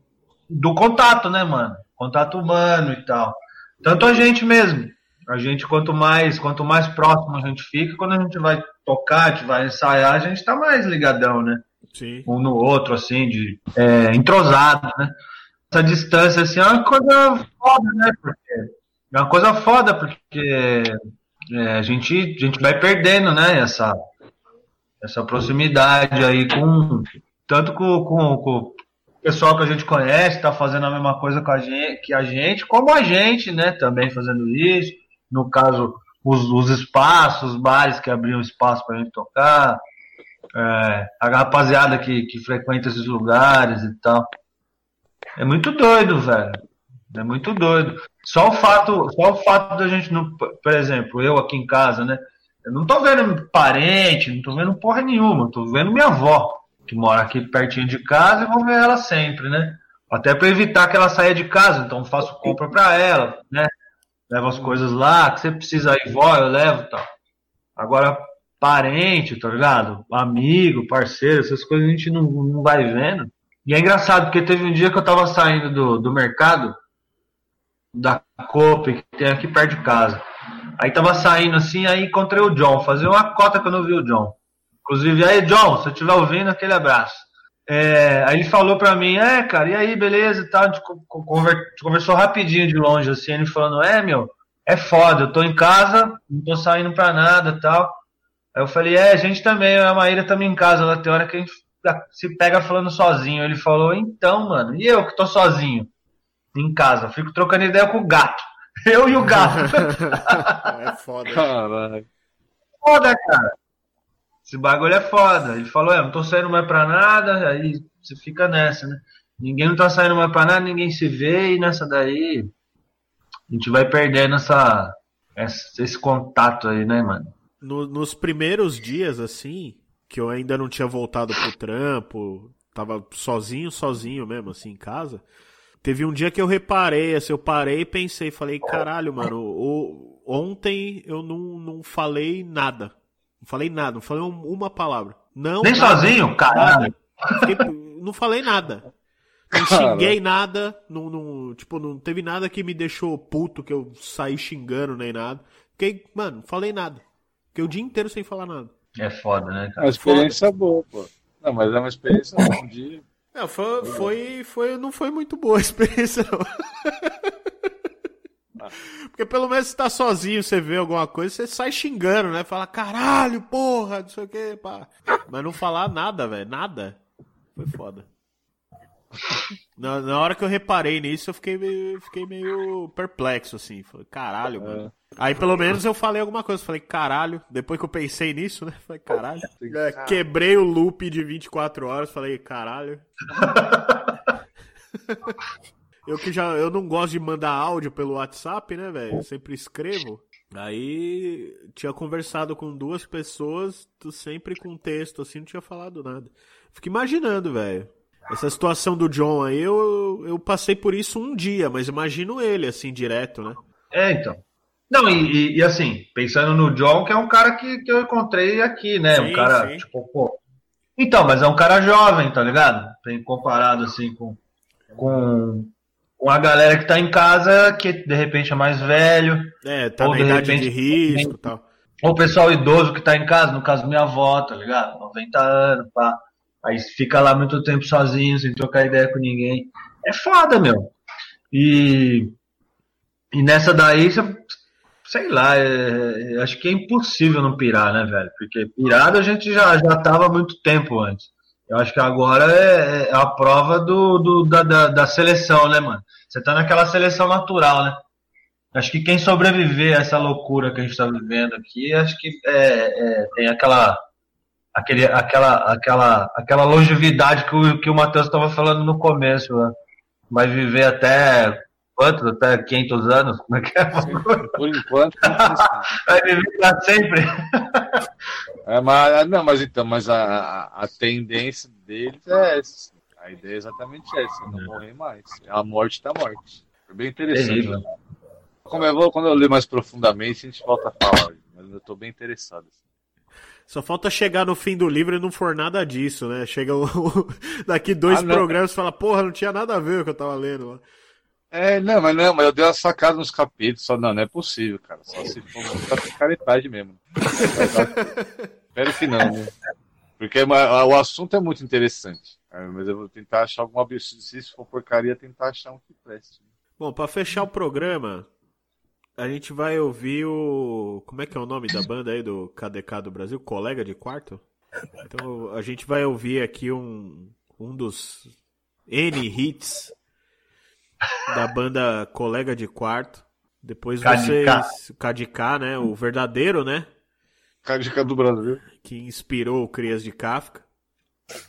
do contato, né, mano? Contato humano e tal. Tanto a gente mesmo. A gente, quanto mais, quanto mais próximo a gente fica, quando a gente vai tocar, a gente vai ensaiar, a gente tá mais ligadão, né? Sim. um no outro, assim, de é, entrosado, né? Essa distância, assim, é uma coisa foda, né? Porque, é uma coisa foda, porque é, a, gente, a gente vai perdendo, né, essa, essa proximidade aí com tanto com, com, com o pessoal que a gente conhece, tá fazendo a mesma coisa com a gente, que a gente, como a gente, né, também fazendo isso. No caso, os, os espaços, os bares que abriam espaço pra gente tocar, é, a rapaziada que, que frequenta esses lugares e tal. É muito doido, velho. É muito doido. Só o fato, só o fato da gente, não, por exemplo, eu aqui em casa, né? Eu não tô vendo parente, não tô vendo porra nenhuma, tô vendo minha avó, que mora aqui pertinho de casa e vou ver ela sempre, né? Até para evitar que ela saia de casa, então faço compra para ela, né? Levo as coisas lá, que você precisa ir, vó, eu levo tal. Agora, parente, tá ligado? Amigo, parceiro, essas coisas a gente não, não vai vendo. E é engraçado, porque teve um dia que eu tava saindo do, do mercado, da Coop, que tem aqui perto de casa. Aí tava saindo assim, aí encontrei o John. Fazia uma cota que eu não vi o John. Inclusive, aí, John, se você estiver ouvindo, aquele abraço. É, aí ele falou pra mim, é, cara, e aí, beleza e tal. A gente conversou rapidinho de longe, assim, ele falando, é, meu, é foda, eu tô em casa, não tô saindo pra nada tal. Aí eu falei, é, a gente também, eu a Maíra estamos em casa, lá tem hora que a gente se pega falando sozinho. Ele falou, então, mano, e eu que tô sozinho em casa, fico trocando ideia com o gato. Eu e o gato. é foda. Caralho. foda, cara. Esse bagulho é foda. Ele falou, é, não tô saindo mais pra nada, aí você fica nessa, né? Ninguém não tá saindo mais pra nada, ninguém se vê, e nessa daí a gente vai perdendo essa, essa- esse contato aí, né, mano? No- nos primeiros dias, assim, que eu ainda não tinha voltado pro trampo, tava sozinho, sozinho mesmo, assim, em casa. Teve um dia que eu reparei, assim, eu parei e pensei, falei, caralho, mano, o- ontem eu não, não falei nada. Não falei nada, não falei um- uma palavra. Não, Nem nada, sozinho? Caralho. Fiquei- não falei nada. Não xinguei nada, não, não, tipo, não teve nada que me deixou puto, que eu saí xingando nem nada. Fiquei, mano, não falei nada. Fiquei o dia inteiro sem falar nada. É foda, né, É cara? uma experiência boa, pô. Não, mas é uma experiência um dia. Não, foi, foi, foi, não foi muito boa a experiência, não. Porque pelo menos você tá sozinho, você vê alguma coisa, você sai xingando, né? Fala, caralho, porra, não sei o que, pá. Mas não falar nada, velho, nada. Foi foda. Na, na hora que eu reparei nisso, eu fiquei meio, fiquei meio perplexo, assim. Falei, caralho, mano. Aí pelo menos eu falei alguma coisa. Falei, caralho. Depois que eu pensei nisso, né? Falei, caralho. É, quebrei o loop de 24 horas. Falei, caralho. Eu que já eu não gosto de mandar áudio pelo WhatsApp, né, velho? Eu sempre escrevo. Aí tinha conversado com duas pessoas, tu sempre com texto assim, não tinha falado nada. Fico imaginando, velho. Essa situação do John aí, eu, eu passei por isso um dia, mas imagino ele assim direto, né? É, então. Não, e, e- assim, pensando no John, que é um cara que, que eu encontrei aqui, né? Sim, um cara, sim. tipo, pô. Então, mas é um cara jovem, tá ligado? Tem comparado assim com, com, com a galera que tá em casa, que de repente é mais velho, É, tá Ou de repente- de risco e tal. ou o pessoal idoso que tá em casa, no caso minha avó, tá ligado? 90 anos, pá. Aí fica lá muito tempo sozinho, sem trocar ideia com ninguém. É foda, meu. E, e nessa daí, você- sei lá, é- é- acho que é impossível não pirar, né, velho? Porque pirado a gente já, já tava muito tempo antes. Eu acho que agora é, é a prova do, do- da, da, da seleção, né, mano? Você tá naquela seleção natural, né? Acho que quem sobreviver a essa loucura que a gente está vivendo aqui, acho que é, é, tem aquela, aquele, aquela, aquela, aquela longevidade que o, que o Matheus estava falando no começo. Né? Vai viver até quantos? Até 500 anos? Como é que é? Por enquanto. Vai viver para sempre. É, mas, não, mas então, mas a, a, tendência deles é essa. A ideia é exatamente essa, não morrer mais. A morte da morte. Foi bem interessante. Terrível. Como eu vou, quando eu ler mais profundamente, a gente volta a falar. Mas eu tô bem interessado. Só falta chegar no fim do livro e não for nada disso, né? Chega o, daqui dois Ah, programas e fala, porra, não tinha nada a ver com o que eu tava lendo lá. É, não, mas não, mas eu dei uma sacada nos capítulos, só não, não é possível, cara. Só se for muita picaretagem mesmo. Espero que não, né? Porque o assunto é muito interessante. Mas eu vou tentar achar alguma absurdo. Se isso for porcaria, tentar achar um que preste. Bom, pra fechar o programa, A gente vai ouvir o. Como é que é o nome da banda aí do KDK do Brasil? Colega de quarto? Então a gente vai ouvir aqui um, um dos N hits da banda Colega de Quarto. Depois KDK. vocês. KDK, né? O verdadeiro, né? Cadica do Brasil. que inspirou o Crias de Kafka.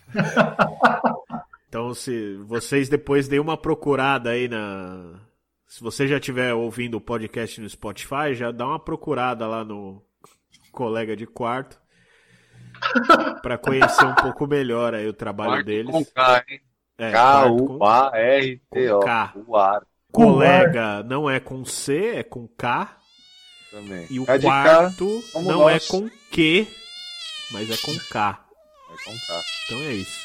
Então, se vocês depois deem uma procurada aí na. Se você já estiver ouvindo o podcast no Spotify, já dá uma procurada lá no colega de quarto para conhecer um pouco melhor aí o trabalho Marque deles. com K, hein? É, K-U-A-R-T-O. K. Colega não é com C, é com K. Também. E o é K quarto K, não é nós. é com Q, mas é com K. É com K. Então é isso.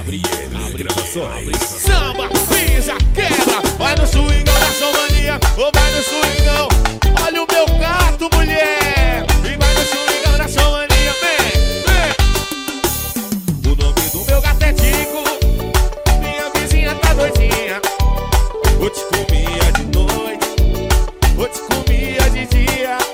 Abre, abre, gravações. Samba, pisa, quebra. Vai no swingão da Somania ou vai no swingão. Olha o meu gato, mulher. Vou te comer de noite, vou te comer de dia.